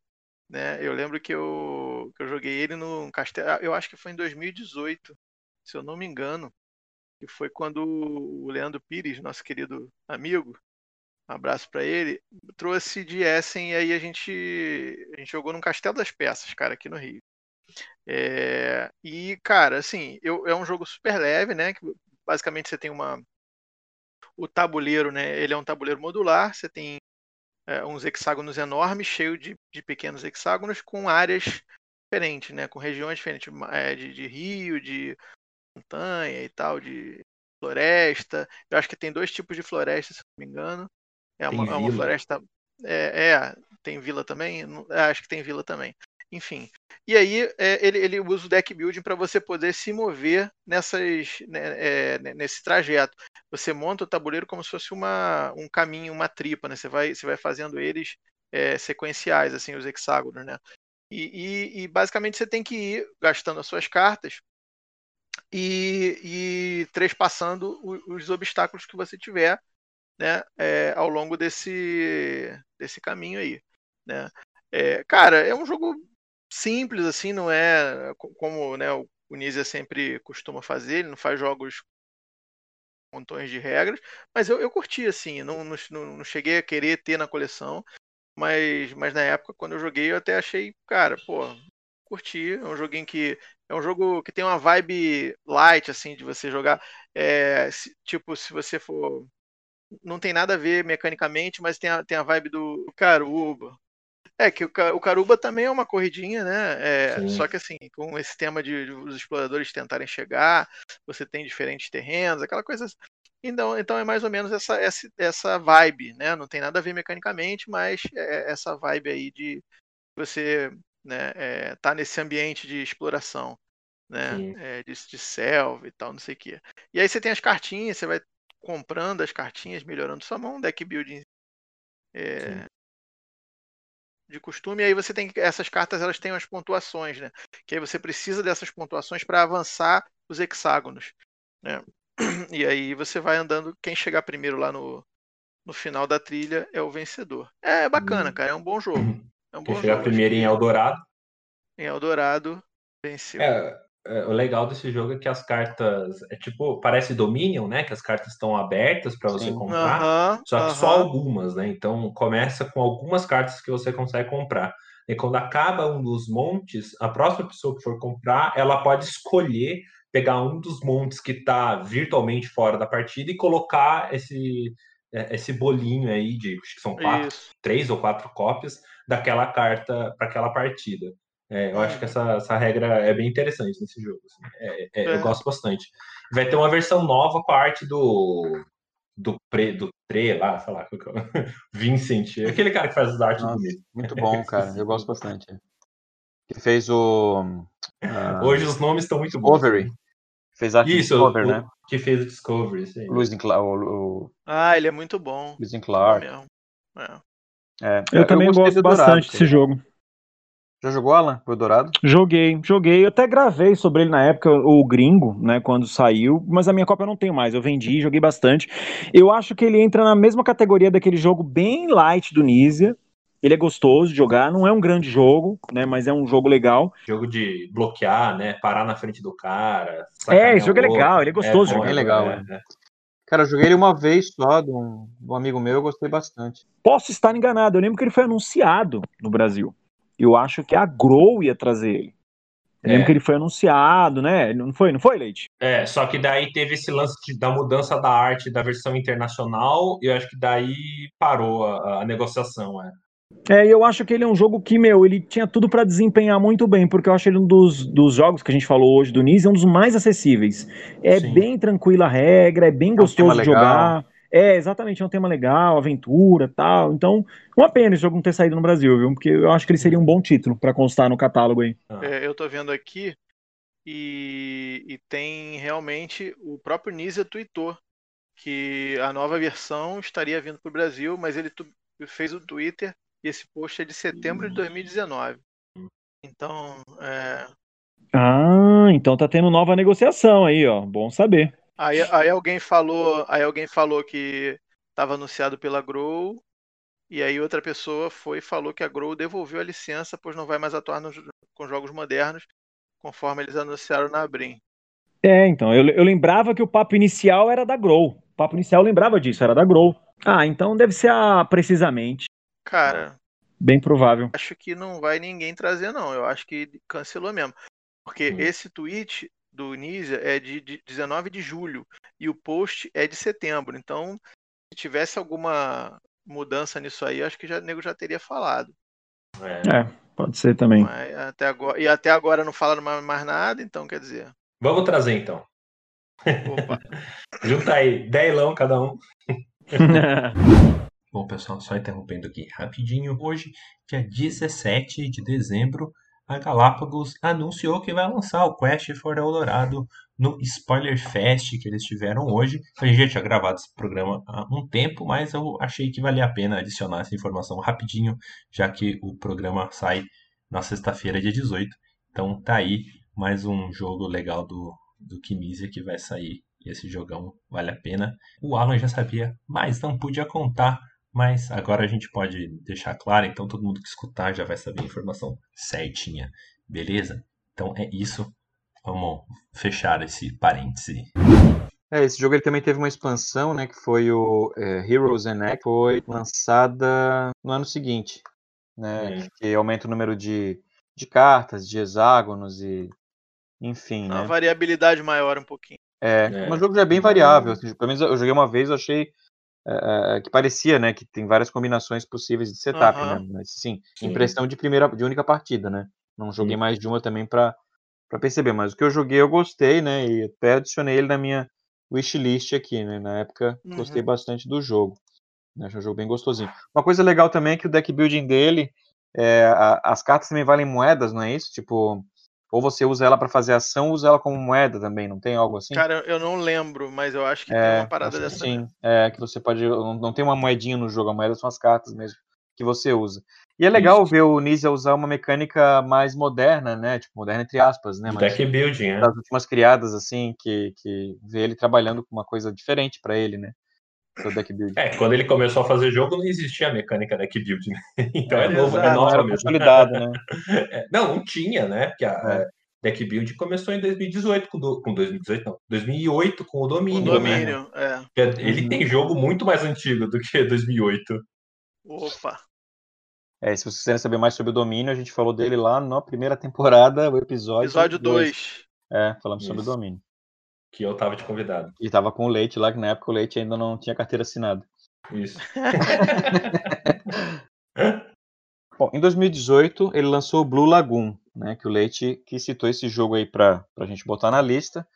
né? Eu lembro que eu, que eu joguei ele no castelo, eu acho que foi em 2018, se eu não me engano. Que foi quando o Leandro Pires, nosso querido amigo, um abraço para ele, trouxe de Essen e aí a gente, a gente jogou no Castelo das Peças, cara, aqui no Rio. É, e, cara, assim, eu, é um jogo super leve, né? Que basicamente você tem uma. O tabuleiro, né? Ele é um tabuleiro modular, você tem é, uns hexágonos enormes, cheio de, de pequenos hexágonos, com áreas diferentes, né? Com regiões diferentes, é, de, de rio, de montanha e tal, de floresta. Eu acho que tem dois tipos de floresta, se não me engano. É uma, é uma floresta. É, é, tem vila também? É, acho que tem vila também. Enfim. E aí é, ele, ele usa o deck building para você poder se mover nessas, né, é, ne- nesse trajeto. Você monta o tabuleiro como se fosse uma, um caminho, uma tripa, né? Você vai, você vai fazendo eles é, sequenciais, assim, os hexágonos, né? E, e- e basicamente você tem que ir gastando as suas cartas e, e trespassando o- os obstáculos que você tiver né, é, ao longo desse, desse caminho aí. Né? É, cara, é um jogo simples, assim, não é co- como né, o Nizia sempre costuma fazer, ele não faz jogos com montões de regras, mas eu, eu curti, assim, não, não não cheguei a querer ter na coleção, mas, mas na época, quando eu joguei, eu até achei, cara, pô, curti, é um joguinho que é um jogo que tem uma vibe light, assim, de você jogar, é, se- tipo, se você for não tem nada a ver mecanicamente, mas tem a, tem a vibe do Caruba. É, que o, o Caruba também é uma corridinha, né? É, só que assim, com esse tema de, de os exploradores tentarem chegar, você tem diferentes terrenos, aquela coisa. assim. Então, então é mais ou menos essa, essa, essa vibe, né? Não tem nada a ver mecanicamente, mas é essa vibe aí de você né, é, tá nesse ambiente de exploração, né? É, de, de selva e tal, não sei o quê. E aí você tem as cartinhas, você vai comprando as cartinhas, melhorando sua mão, deck building é, de costume, e aí você tem que- essas cartas elas têm as pontuações, né? Que aí você precisa dessas pontuações para avançar os hexágonos, né? [CLEARS THROAT] E aí você vai andando, quem chegar primeiro lá no, no final da trilha é o vencedor. É bacana, Hum. cara, é um bom jogo. É um Quem chegar jogo. primeiro em Eldorado. em Eldorado venceu. É, é, o legal desse jogo é que as cartas. É tipo, parece Dominion, né? Que as cartas estão abertas para você comprar. Aham, Só que só aham. algumas, né? Então começa com algumas cartas que você consegue comprar. E quando acaba um dos montes, a próxima pessoa que for comprar, ela pode escolher pegar um dos montes que está virtualmente fora da partida e colocar esse, é, esse bolinho aí de acho que são quatro, Isso. três ou quatro cópias daquela carta para aquela partida. É, eu acho que essa, essa regra é bem interessante nesse jogo. assim. É, é, É. Eu gosto bastante. Vai ter uma versão nova com a arte do do Pre, do Tre lá, sei lá, é o- [LAUGHS] Vincent, aquele cara que faz as artes Nossa, bonitas. Muito bom, [LAUGHS] cara. Eu gosto bastante. Que fez o. ah, Hoje os nomes estão muito bons. Discovery. Fez arte Isso, Discovery, o, né? que fez o Discovery. aí. Luiz o, o Ah, ele é muito bom. Luiz Clark. É. É, Eu também gostei gosto Dourado, bastante desse jogo. Já jogou, Alan, pro Dourado? Joguei, joguei. Eu até gravei sobre ele na época, o Gringo, né, quando saiu, mas a minha cópia eu não tenho mais. Eu vendi, joguei bastante. Eu acho que ele entra na mesma categoria daquele jogo bem light do Nizia. Ele é gostoso de jogar, não é um grande jogo, né, mas é um jogo legal. Jogo de bloquear, né, parar na frente do cara. É, esse jogo é legal, ele é gostoso. É, bom, é legal, é. é. Cara, eu joguei ele uma vez só, de um, de um amigo meu, eu gostei bastante. Posso estar enganado, eu lembro que ele foi anunciado no Brasil. Eu acho que a Grow ia trazer ele. Eu é. lembro que ele foi anunciado, né? Não foi, não foi, Leite? É, só que daí teve esse lance de, da mudança da arte da versão internacional, e eu acho que daí parou a, a negociação, é. É, eu acho que ele é um jogo que, meu, ele tinha tudo para desempenhar muito bem, porque eu acho ele um dos, dos jogos que a gente falou hoje do Nise, é um dos mais acessíveis. É Sim. bem tranquila a regra, é bem é gostoso de jogar. É, exatamente, é um tema legal, aventura tal. Então, uma pena esse jogo não ter saído no Brasil, viu? Porque eu acho que ele seria um bom título para constar no catálogo aí. É, eu tô vendo aqui e, e tem realmente o próprio Nisa tweetou que a nova versão estaria vindo para o Brasil, mas ele fez o Twitter e esse post é de setembro de 2019. Então, é... Ah, então tá tendo nova negociação aí, ó. Bom saber. Aí, aí alguém falou, aí alguém falou que estava anunciado pela Grow, e aí outra pessoa foi e falou que a Grow devolveu a licença, pois não vai mais atuar nos, com jogos modernos, conforme eles anunciaram na Brim. É, então, eu, eu lembrava que o papo inicial era da Grow. O papo inicial eu lembrava disso, era da Grow. Ah, então deve ser a precisamente. Cara. Bem provável. Acho que não vai ninguém trazer, não. Eu acho que cancelou mesmo. Porque hum. esse tweet do Nisa é de, de 19 de julho e o post é de setembro. Então, se tivesse alguma mudança nisso aí, acho que já, o nego já teria falado. É, é pode ser também. Mas até agora, e até agora não falaram mais, mais nada, então quer dizer. Vamos trazer então. Opa. [LAUGHS] Junta aí, 10 cada um. [LAUGHS] [LAUGHS] Bom, pessoal, só interrompendo aqui rapidinho. Hoje, dia 17 de dezembro, a Galápagos anunciou que vai lançar o Quest for Eldorado no Spoiler Fest que eles tiveram hoje. A gente já tinha gravado esse programa há um tempo, mas eu achei que valia a pena adicionar essa informação rapidinho, já que o programa sai na sexta-feira, dia 18. Então tá aí mais um jogo legal do, do Kinesia que vai sair. Esse jogão vale a pena. O Alan já sabia, mas não podia contar mas agora a gente pode deixar claro, então todo mundo que escutar já vai saber a informação certinha, beleza? Então é isso. Vamos fechar esse parêntese. É, esse jogo ele também teve uma expansão, né, que foi o é, Heroes and X, foi lançada no ano seguinte, né, é. que aumenta o número de, de cartas, de hexágonos e enfim, uma né. variabilidade maior um pouquinho. É, é. mas o jogo já é bem variável, assim, pelo menos eu joguei uma vez, eu achei uh, que parecia, né, que tem várias combinações possíveis de setup, uhum. né? Mas sim, sim, impressão de primeira, de única partida, né? Não joguei sim. mais de uma também para para perceber, mas o que eu joguei eu gostei, né? E até adicionei ele na minha wishlist aqui, né? Na época uhum. gostei bastante do jogo. Né? Achei um jogo bem gostosinho. Uma coisa legal também é que o deck building dele, é, a, as cartas também valem moedas, não é isso? Tipo, ou você usa ela para fazer ação, ou usa ela como moeda também, não tem algo assim? Cara, eu não lembro, mas eu acho que é, tem uma parada dessa. Sim, é que você pode. Não, não, tem uma moedinha no jogo, a moeda são as cartas mesmo que você usa. E é legal Isso. ver o Nizia usar uma mecânica mais moderna, né? Tipo, moderna entre aspas, né? Mas, Deck building, né? Das últimas criadas, assim, que, que vê ele trabalhando com uma coisa diferente para ele, né? Do deck building. É, quando ele começou a fazer jogo, não existia a mecânica deck building, né? [LAUGHS] Então é, é novo, é nova mesmo. Consolidado, né? [LAUGHS] É, não, não tinha, né? Porque a é. deck building começou em 2018 com, do, com 2018, não, 2008 com o Domínio. O Domínio, né? é. Ele uhum. tem jogo muito mais antigo do que 2008. Opa. É, se vocês quiserem saber mais sobre o Domínio, a gente falou dele lá na primeira temporada, o episódio Episódio 2. É, falamos sobre o Domínio que eu tava de convidado. E tava com o Leite lá, que na época o Leite ainda não tinha carteira assinada. Isso. [LAUGHS] Bom, em 2018 ele lançou o Blue Lagoon, né? Que o Leite que citou esse jogo aí pra, pra gente botar na lista.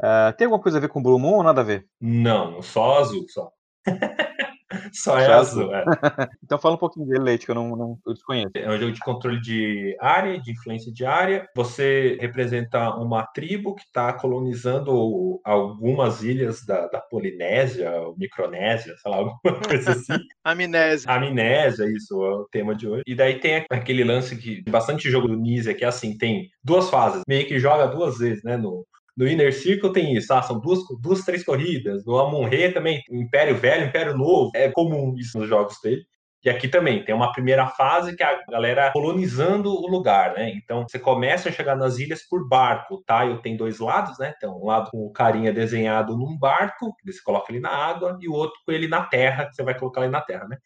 Uh, tem alguma coisa a ver com Blue Moon ou nada a ver? Não, só azul, só. [LAUGHS] Só é azul. é. [LAUGHS] Então fala um pouquinho dele, Leite, que eu não, não eu desconheço. É um jogo de controle de área, de influência de área. Você representa uma tribo que está colonizando algumas ilhas da, da Polinésia, ou Micronésia, sei lá, [LAUGHS] alguma coisa assim. Amnésia. Amnésia, isso é o tema de hoje. E daí tem aquele lance que bastante jogo do Nise que é assim, tem duas fases, meio que joga duas vezes, né? No, no Inner Circle tem isso, ah, são duas, duas, três corridas. No Amon-Re também, Império Velho, Império Novo, é comum isso nos jogos dele. E aqui também tem uma primeira fase que a galera colonizando o lugar, né? Então você começa a chegar nas ilhas por barco. O Tile tem dois lados, né? Então, um lado com o carinha desenhado num barco, que você coloca ele na água, e o outro com ele na terra, que você vai colocar ele na terra, né?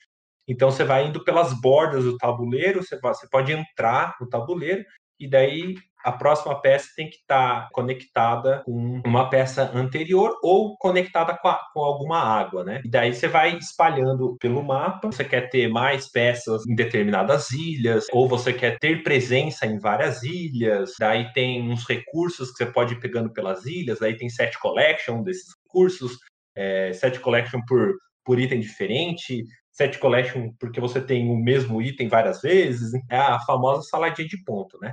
Então você vai indo pelas bordas do tabuleiro, você, vai, você pode entrar no tabuleiro, e daí a próxima peça tem que estar conectada com uma peça anterior ou conectada com, a, com, alguma água, né? E daí você vai espalhando pelo mapa. Você quer ter mais peças em determinadas ilhas, ou você quer ter presença em várias ilhas. Daí tem uns recursos que você pode ir pegando pelas ilhas. Daí tem set collection desses recursos, é, set collection por, por item diferente set collection porque você tem o mesmo item várias vezes, é a famosa saladinha de ponto, né?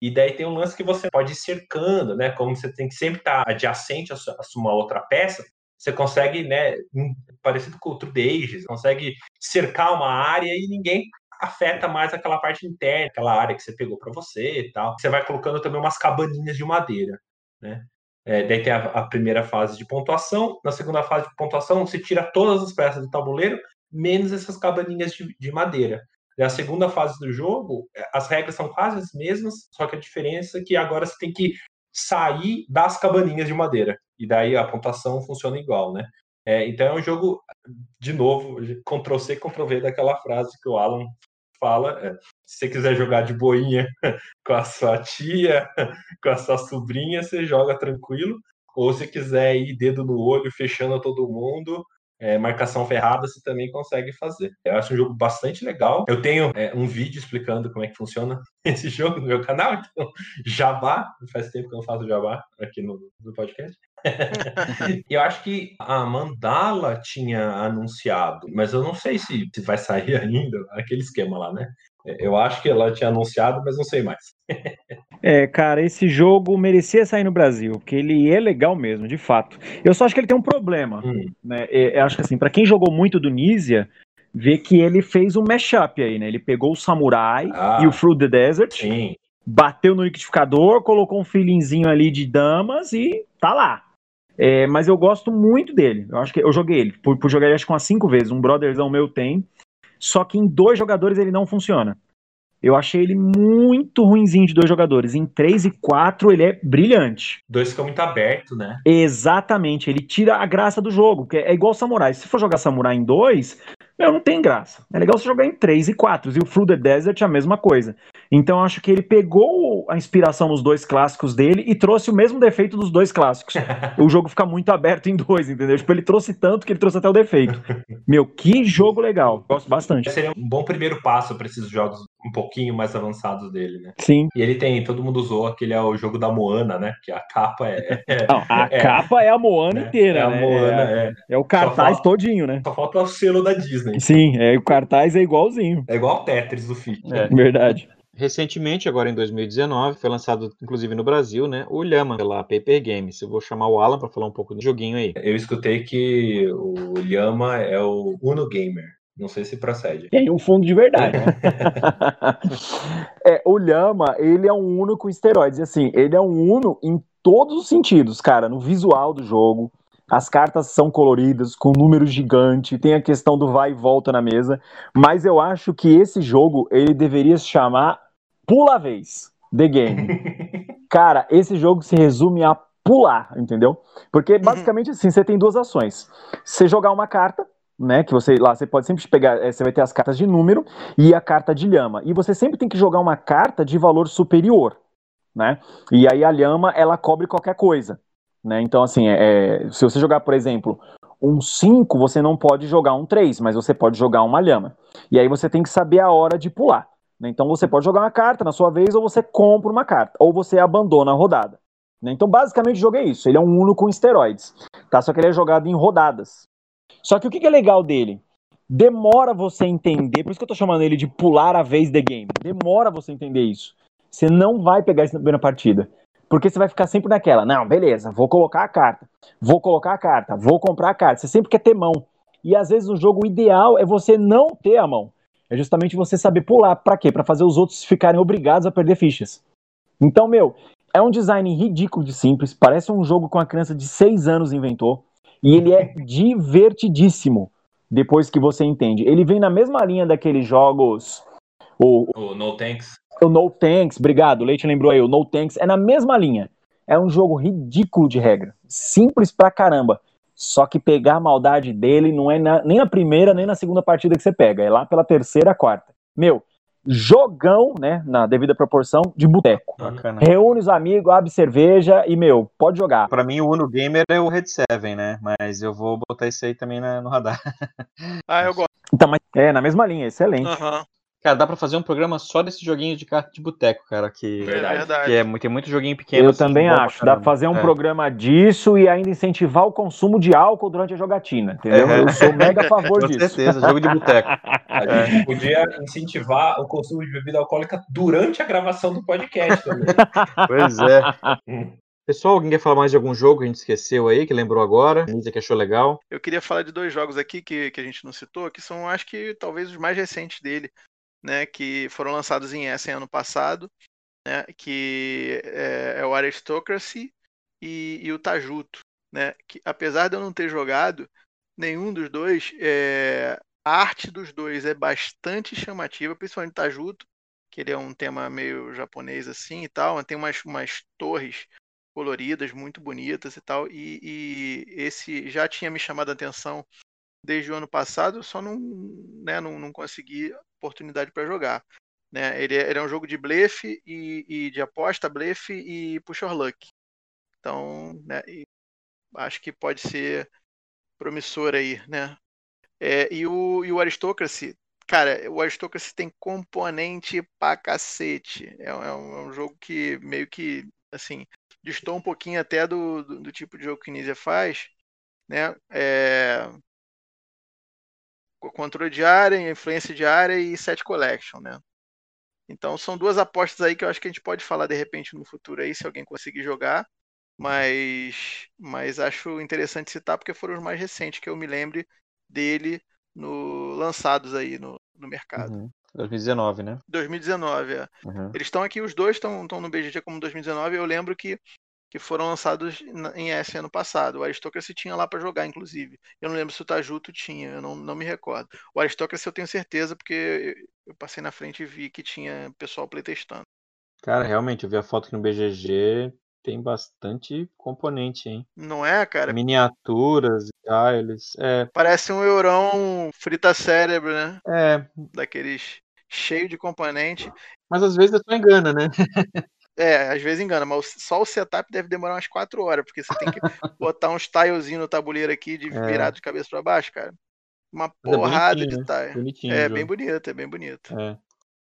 E daí tem um lance que você pode ir cercando, né? Como você tem que sempre estar adjacente a, uma outra peça, você consegue, né? Parecido com o True Ages, consegue cercar uma área e ninguém afeta mais aquela parte interna, aquela área que você pegou para você e tal. Você vai colocando também umas cabaninhas de madeira, né? É, daí tem a, a, primeira fase de pontuação. Na segunda fase de pontuação, você tira todas as peças do tabuleiro, menos essas cabaninhas de, de madeira. E a segunda fase do jogo, é, as regras são quase as mesmas, só que a diferença é que agora você tem que sair das cabaninhas de madeira. E daí a pontuação funciona igual, né? É, então é um jogo, de novo, Ctrl-C, Ctrl-V daquela frase que o Alan fala. É, se você quiser jogar de boinha [LAUGHS] com a sua tia, [LAUGHS] com a sua sobrinha, você joga tranquilo. Ou se quiser ir dedo no olho, fechando todo mundo, é, marcação ferrada você também consegue fazer. Eu acho um jogo bastante legal. Eu tenho é, um vídeo explicando como é que funciona [LAUGHS] esse jogo no meu canal, então jabá, faz tempo que eu não faço jabá aqui no, no podcast. [LAUGHS] eu acho que a Mandala tinha anunciado, mas eu não sei se, se vai sair [LAUGHS] ainda aquele esquema lá, né? Eu acho que ela tinha anunciado, mas não sei mais. É, cara, esse jogo merecia sair no Brasil, porque ele é legal mesmo, de fato. Eu só acho que ele tem um problema, hum. né? Eu acho que assim, para quem jogou muito do Nisia, vê que ele fez um mashup aí, né? Ele pegou o Samurai ah, e o Fruit the Desert, sim. bateu no liquidificador, colocou um filinzinho ali de damas e tá lá. É, mas eu gosto muito dele. Eu acho que eu joguei ele. Por, por jogar ele acho que umas cinco vezes. Um brotherzão meu tem. Só que em dois jogadores ele não funciona. Eu achei ele muito ruinzinho de dois jogadores. Em três e quatro ele é brilhante. Dois fica muito aberto, né? Exatamente. Ele tira a graça do jogo. Que é igual Samurai. Se for jogar Samurai em dois, meu, não tem graça. É legal você jogar em 3 e 4. E o Through the Desert é a mesma coisa. Então eu acho que ele pegou a inspiração nos dois clássicos dele e trouxe o mesmo defeito dos dois clássicos. [LAUGHS] o jogo fica muito aberto em dois, entendeu? Tipo, ele trouxe tanto que ele trouxe até o defeito. Meu, que jogo legal. Gosto bastante. Seria um bom primeiro passo para esses jogos um pouquinho mais avançados dele, né? Sim. E ele tem, todo mundo usou aquele é o jogo da Moana, né? Que a capa é. [LAUGHS] é Não, a é, capa é a Moana é, inteira, é a né? Moana, é, é. o cartaz falta, todinho, né? Só falta o selo da Disney. Sim, é, o cartaz é igualzinho. É igual o Tetris do FIT. É, verdade. Recentemente, agora em 2019, foi lançado inclusive no Brasil, né, o Lhama pela Paper Games. Eu vou chamar o Alan para falar um pouco do joguinho aí. Eu escutei que o Lhama é o Uno Gamer. Não sei se procede. Tem um fundo de verdade. Né? [LAUGHS] é, o Lhama, ele é um Uno com esteroides. Assim, ele é um Uno em todos os sentidos, cara. No visual do jogo, as cartas são coloridas, com número gigante, tem a questão do vai e volta na mesa, mas eu acho que esse jogo ele deveria se chamar Pula Vez, The Game. [LAUGHS] Cara, esse jogo se resume a pular, entendeu? Porque basicamente assim, você tem duas ações. Você jogar uma carta, né? Que você lá você pode sempre pegar, é, você vai ter as cartas de número e a carta de lhama. E você sempre tem que jogar uma carta de valor superior, né? E aí a lhama ela cobre qualquer coisa, né? Então assim, é, é se você jogar, por exemplo, um 5, você não pode jogar um 3, mas você pode jogar uma lhama. E aí você tem que saber a hora de pular. Né? Então você pode jogar uma carta na sua vez ou você compra uma carta, ou você abandona a rodada. Né? Então basicamente o jogo é isso. Ele é um Uno com esteroides, tá? Só que ele é jogado em rodadas. Só que o que é legal dele? demora você entender, por isso que eu tô chamando ele de pular a vez de game. Demora você entender isso. Você não vai pegar isso na primeira partida. Porque você vai ficar sempre naquela, não, beleza, vou colocar a carta, vou colocar a carta, vou comprar a carta. Você sempre quer ter mão. E às vezes o jogo ideal é você não ter a mão. É justamente você saber pular. Para quê? Para fazer os outros ficarem obrigados a perder fichas. Então, meu, é um design ridículo de simples. Parece um jogo com a criança de 6 anos inventou. E ele é divertidíssimo depois que você entende. Ele vem na mesma linha daqueles jogos. O, o No Tanks. O No Tanks, obrigado. O Leite lembrou aí. O No Tanks é na mesma linha. É um jogo ridículo de regra. Simples pra caramba. Só que pegar a maldade dele não é na, nem na primeira, nem na segunda partida que você pega. É lá pela terceira, quarta. Meu, jogão, né, na devida proporção, de boteco. Reúne os amigos, abre cerveja e, meu, pode jogar. Para mim, o Uno Gamer é o Red 7, né? Mas eu vou botar isso aí também na, no radar. [LAUGHS] ah, eu gosto. Então, mas é na mesma linha, excelente. Uhum. Cara, dá pra fazer um programa só desse joguinho de carta de boteco, cara. Que, verdade. Que é, tem muito joguinho pequeno. Eu assim, também acho. Dá pra fazer um é. programa disso e ainda incentivar o consumo de álcool durante a jogatina, entendeu? É. Eu sou mega a favor [LAUGHS] Com disso. Com certeza, jogo de boteco. [LAUGHS] A gente é. podia incentivar o consumo de bebida alcoólica durante a gravação do podcast também. [LAUGHS] Pois é. Pessoal, alguém quer falar mais de algum jogo que a gente esqueceu aí, que lembrou agora? Que achou legal? Eu queria falar de dois jogos aqui que, que a gente não citou, que são, acho que, talvez os mais recentes dele né, que foram lançados em Essen ano passado, né, que é, é o Aristocracy e, e, o Tajuto, né, que apesar de eu não ter jogado nenhum dos dois, é, a arte dos dois é bastante chamativa, principalmente Tajuto, que ele é um tema meio japonês assim e tal, tem umas, umas torres coloridas muito bonitas e tal, e, e esse já tinha me chamado a atenção desde o ano passado, só não, né, não, não consegui oportunidade para jogar. Né? Ele, é, ele, é um jogo de blefe e, e de aposta, blefe e push or luck. Então, né, acho que pode ser promissor aí, né? É, e, o, e o Aristocracy, cara, o Aristocracy tem componente pra cacete. É, é, um, é um, jogo que meio que, assim, distou um pouquinho até do, do, do tipo de jogo que Nizia faz, né? É, controle de área, influência de área e set collection, né? Então são duas apostas aí que eu acho que a gente pode falar de repente no futuro aí, se alguém conseguir jogar. Mas, mas acho interessante citar porque foram os mais recentes que eu me lembre dele no, lançados aí no, no mercado. Uhum. 2019, né? 2019, é. Uhum. Eles estão aqui, os dois estão no BGG como 2019. Eu lembro que que foram lançados em S ano passado. O Aristocracy tinha lá para jogar, inclusive. Eu não lembro se o Tajuto tinha, eu não, não me recordo. O Aristocracy eu tenho certeza, porque eu passei na frente e vi que tinha pessoal playtestando. Cara, realmente, eu vi a foto aqui no BGG, tem bastante componente, hein? Não é, cara? Miniaturas eles. É... Parece um eurão frita cérebro, né? É. Daqueles cheio de componente. Mas às vezes só engana, né? É, às vezes engana, mas só o setup deve demorar umas 4 horas, porque você tem que [LAUGHS] botar uns tilezinhos no tabuleiro aqui de é. virado de cabeça para baixo, cara. Uma é porrada é de tile. Bonitinho, é, bem bonito, é bem bonito. É.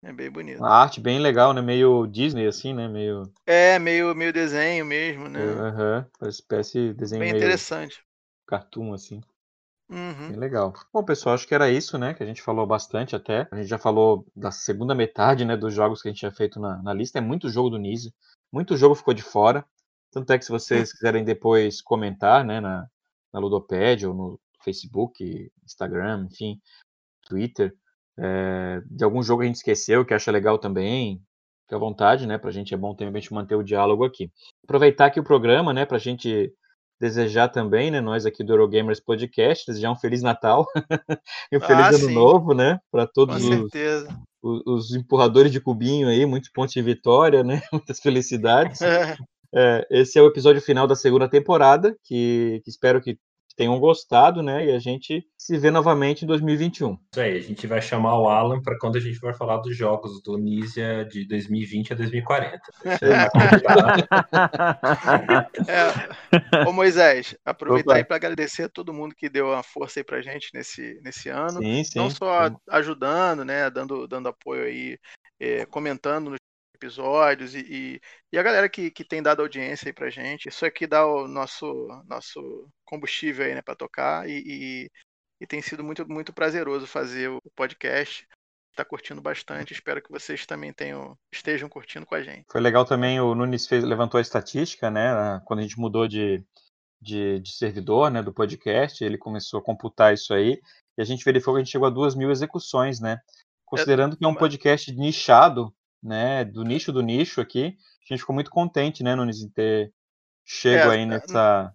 É bem bonito. A arte bem legal, né? Meio Disney, assim, né? Meio. É, meio, meio desenho mesmo, né? Aham, uhum. espécie de desenho Bem meio interessante. Cartoon, assim. Uhum. Bem legal. Bom, pessoal, acho que era isso, né? Que a gente falou bastante até. A gente já falou da segunda metade, né? Dos jogos que a gente tinha feito na, na lista. É muito jogo do Nise. Muito jogo ficou de fora. Tanto é que se vocês quiserem depois comentar, né? Na, na Ludopad ou no Facebook, Instagram, enfim, Twitter, é, de algum jogo que a gente esqueceu, que acha legal também, fique à vontade, né? Pra gente é bom também a gente manter o diálogo aqui. Aproveitar aqui o programa, né? Pra gente desejar também, né, nós aqui do Eurogamers Podcast, desejar um Feliz Natal [LAUGHS] e um ah, Feliz Ano sim. Novo, né, para todos os, os, os, empurradores de cubinho aí, muitos pontos de vitória, né, [LAUGHS] muitas felicidades. [LAUGHS] É, esse é o episódio final da segunda temporada, que, que espero que tenham gostado, né? E a gente se vê novamente em 2021. Isso aí, a gente vai chamar o Alan para quando a gente for falar dos jogos do Nisia de 2020 a 2040. [LAUGHS] é. Ô Moisés, aproveitar Opa. aí para agradecer a todo mundo que deu uma força aí pra gente nesse, nesse ano. Sim, sim. Não só ajudando, né? Dando, dando apoio aí, é, comentando nos episódios e, e, e, a galera que, que tem dado audiência aí pra gente. Isso aqui dá o nosso, nosso combustível aí, né, pra tocar e, e, e tem sido muito, muito prazeroso fazer o podcast. Está curtindo bastante, espero que vocês também tenham, estejam curtindo com a gente. Foi legal também, o Nunes fez, levantou a estatística, né? Quando a gente mudou de, de, de servidor, né, do podcast, ele começou a computar isso aí, e a gente verificou que a gente chegou a duas mil execuções, né? Considerando que é um podcast nichado, né, do nicho do nicho aqui, a gente ficou muito contente, né, Nunes, em ter chego É, aí nessa...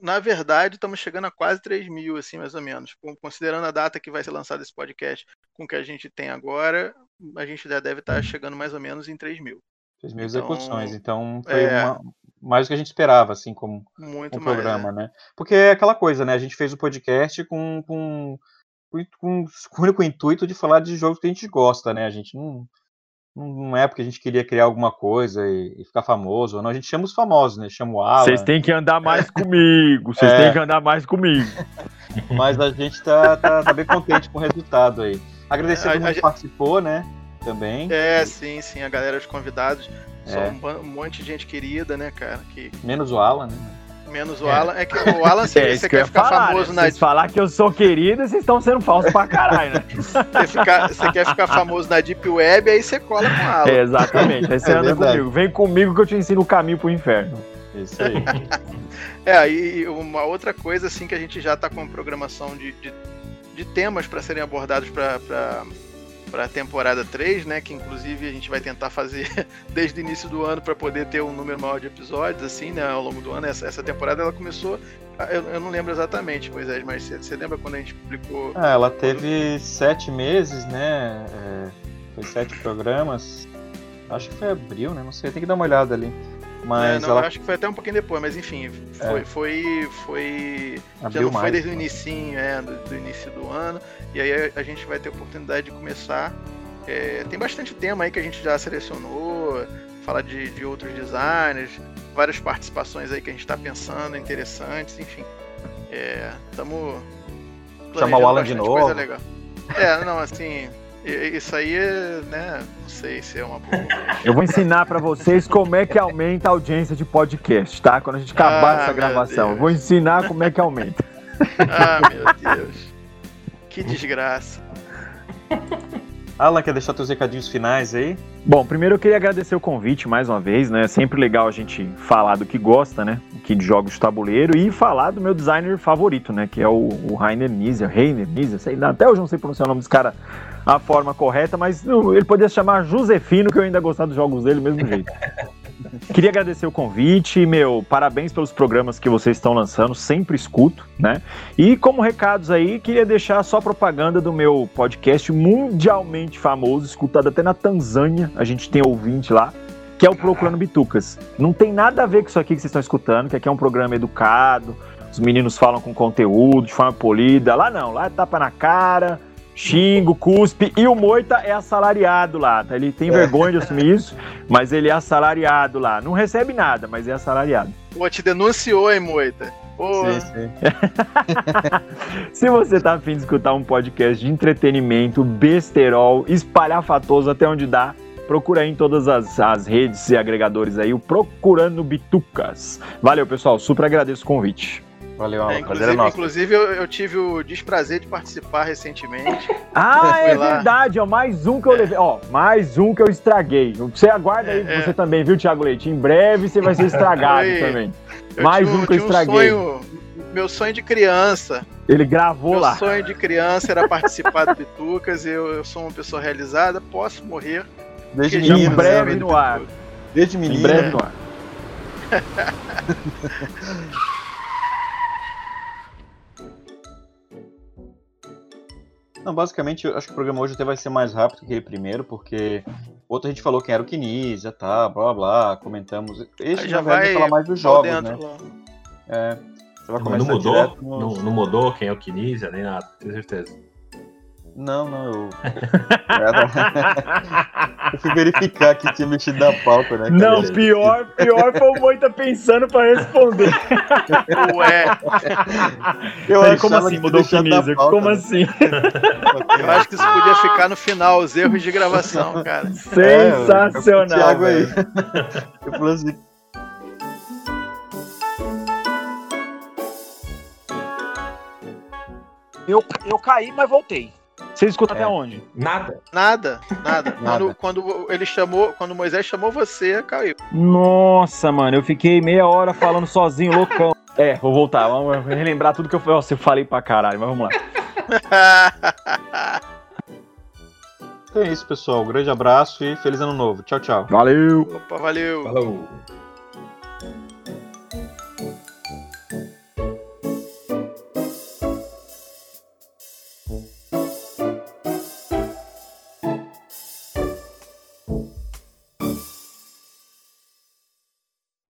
Na verdade, estamos chegando a quase 3 mil, assim, mais ou menos. Considerando a data que vai ser lançado esse podcast com o que a gente tem agora, a gente já deve estar chegando mais ou menos em 3 mil. Fez mil Então, execuções, então foi é. uma- mais do que a gente esperava, assim, como Muito um mais. programa, né? Porque é aquela coisa, né? A gente fez o podcast com, com, com, com o único intuito de falar de jogos que a gente gosta, né? A gente não, não não é porque a gente queria criar alguma coisa e, e ficar famoso, não. A gente chama os famosos, né? Chama o Alan, Vocês têm que andar mais comigo. Vocês É. têm que andar mais comigo. [LAUGHS] mas a gente tá, tá, tá bem contente com o resultado aí. Agradecer a A- a que participou, né? Também. É, sim, sim, a galera, os convidados. Só É. um, ban- um monte de gente querida, né, cara? Que, Menos o Alan, né? Menos o É. Alan. É que o Alan, [LAUGHS] se É você quer ficar falar, famoso né? na Vocês falar que eu sou querido, vocês estão sendo falsos pra caralho, né? [LAUGHS] você, ficar- você quer ficar famoso na Deep Web, aí você cola com o Alan. É, exatamente. Aí você É anda verdade. comigo. Vem comigo que eu te ensino o caminho pro inferno. Isso aí. [LAUGHS] É, e uma outra coisa, assim, que a gente já tá com programação de, de, de temas para serem abordados para para a temporada 3, né? Que inclusive a gente vai tentar fazer [LAUGHS] desde o início do ano para poder ter um número maior de episódios, assim, né? Ao longo do ano. Essa, essa temporada ela começou. Eu, eu não lembro exatamente, Moisés, mas você, você lembra quando a gente publicou. Ah, ela teve sete meses, né? É, foi sete programas. Acho que foi abril, né? Não sei, tem que dar uma olhada ali. É, Mas não, ela eu acho que foi até um pouquinho depois, mas enfim, foi. É. foi, foi já não foi mais. desde o né? início, é, do, do início do ano. E aí a, gente vai ter a oportunidade de começar. É, tem bastante tema aí que a gente já selecionou, falar de, de outros designers, várias participações aí que a gente está pensando, interessantes, enfim. Estamos Chamar o Alan de Coisa novo. legal. É, não, assim, isso aí, né, não sei se é uma boa. Eu vou ensinar pra vocês como é que aumenta a audiência de podcast, tá? Quando a gente acabar Ah, essa gravação. Eu vou ensinar como é que aumenta. Ah, meu Deus. Que desgraça. Alan, quer deixar teus recadinhos finais aí? Bom, primeiro eu queria agradecer o convite mais uma vez, né? É sempre legal a gente falar do que gosta, né? Aqui de jogos de tabuleiro e falar do meu designer favorito, né? Que é o, o Rainer Nizia, Rainer Nizia, sei lá, até hoje eu não sei pronunciar o nome desse cara a forma correta, mas não, ele poderia se chamar Josefino, que eu ainda gostar dos jogos dele do mesmo jeito. [LAUGHS] Queria agradecer o convite, meu, parabéns pelos programas que vocês estão lançando, sempre escuto, né? E como recados aí, queria deixar só propaganda do meu podcast mundialmente famoso, escutado até na Tanzânia, a gente tem ouvinte lá, que é o Procurando Bitucas. Não tem nada a ver com isso aqui que vocês estão escutando, que aqui é um programa educado, os meninos falam com conteúdo, de forma polida. Lá não, lá é tapa na cara, xingo, cuspe, e o Moita é assalariado lá, tá? Ele tem vergonha de assumir isso, mas ele é assalariado lá. Não recebe nada, mas é assalariado. Pô, te denunciou, hein, Moita? Pô, Sim, sim. [LAUGHS] Se você tá afim de escutar um podcast de entretenimento, besterol, espalhafatoso até onde dá, procura aí em todas as, as redes e agregadores aí, o Procurando Bitucas. Valeu, pessoal. Super agradeço o convite. Valeu, é, inclusive, é nosso. inclusive eu, eu tive o desprazer de participar recentemente. [LAUGHS] Ah, é lá. verdade, ó. Mais um que eu levei. Ó, mais um que eu estraguei. Você aguarda aí, É, é. você também, viu, Thiago Leite? Em breve você vai ser estragado [LAUGHS] Foi. também. Eu Mais tinha um que eu estraguei. sonho, meu sonho de criança. Ele gravou meu lá. sonho de criança era participar do Bitucas. Eu, eu sou uma pessoa realizada, posso morrer. Desde menino, Em passei breve no ar. Desde Em menino. breve no ar. [LAUGHS] Não, basicamente, eu acho que o programa hoje até vai ser mais rápido que aquele primeiro, porque outro a gente falou quem era o Kinesia, tá, blá blá blá, comentamos. Esse Aí já vai falar mais dos jogos, dentro né? lá. É. Você vai Não, começar não mudou? nos- Não, não mudou quem é o Kinesia, nem nada, tenho certeza. Não, não, eu. [LAUGHS] eu fui verificar que tinha mexido na pauta, né? Não, cara? pior, pior foi o Moita pensando pra responder. Ué, Eu Peraí, como assim que mudou o pauta, Como né? assim? eu acho que isso podia ficar no final, os erros de gravação, cara. Sensacional. É, Thiago aí. velho. Eu falei assim. Eu, eu caí, mas voltei. Você escuta É. até onde? Nada. Nada, nada. [LAUGHS] Nada. Quando, quando ele chamou, quando Moisés chamou você, caiu. Nossa, mano, eu fiquei meia hora falando sozinho, loucão. É, vou voltar, vamos relembrar tudo que eu, Nossa, eu falei pra caralho, mas vamos lá. Então [LAUGHS] é isso, pessoal. Um grande abraço e feliz ano novo. Tchau, tchau. Valeu! Opa, valeu. Falou.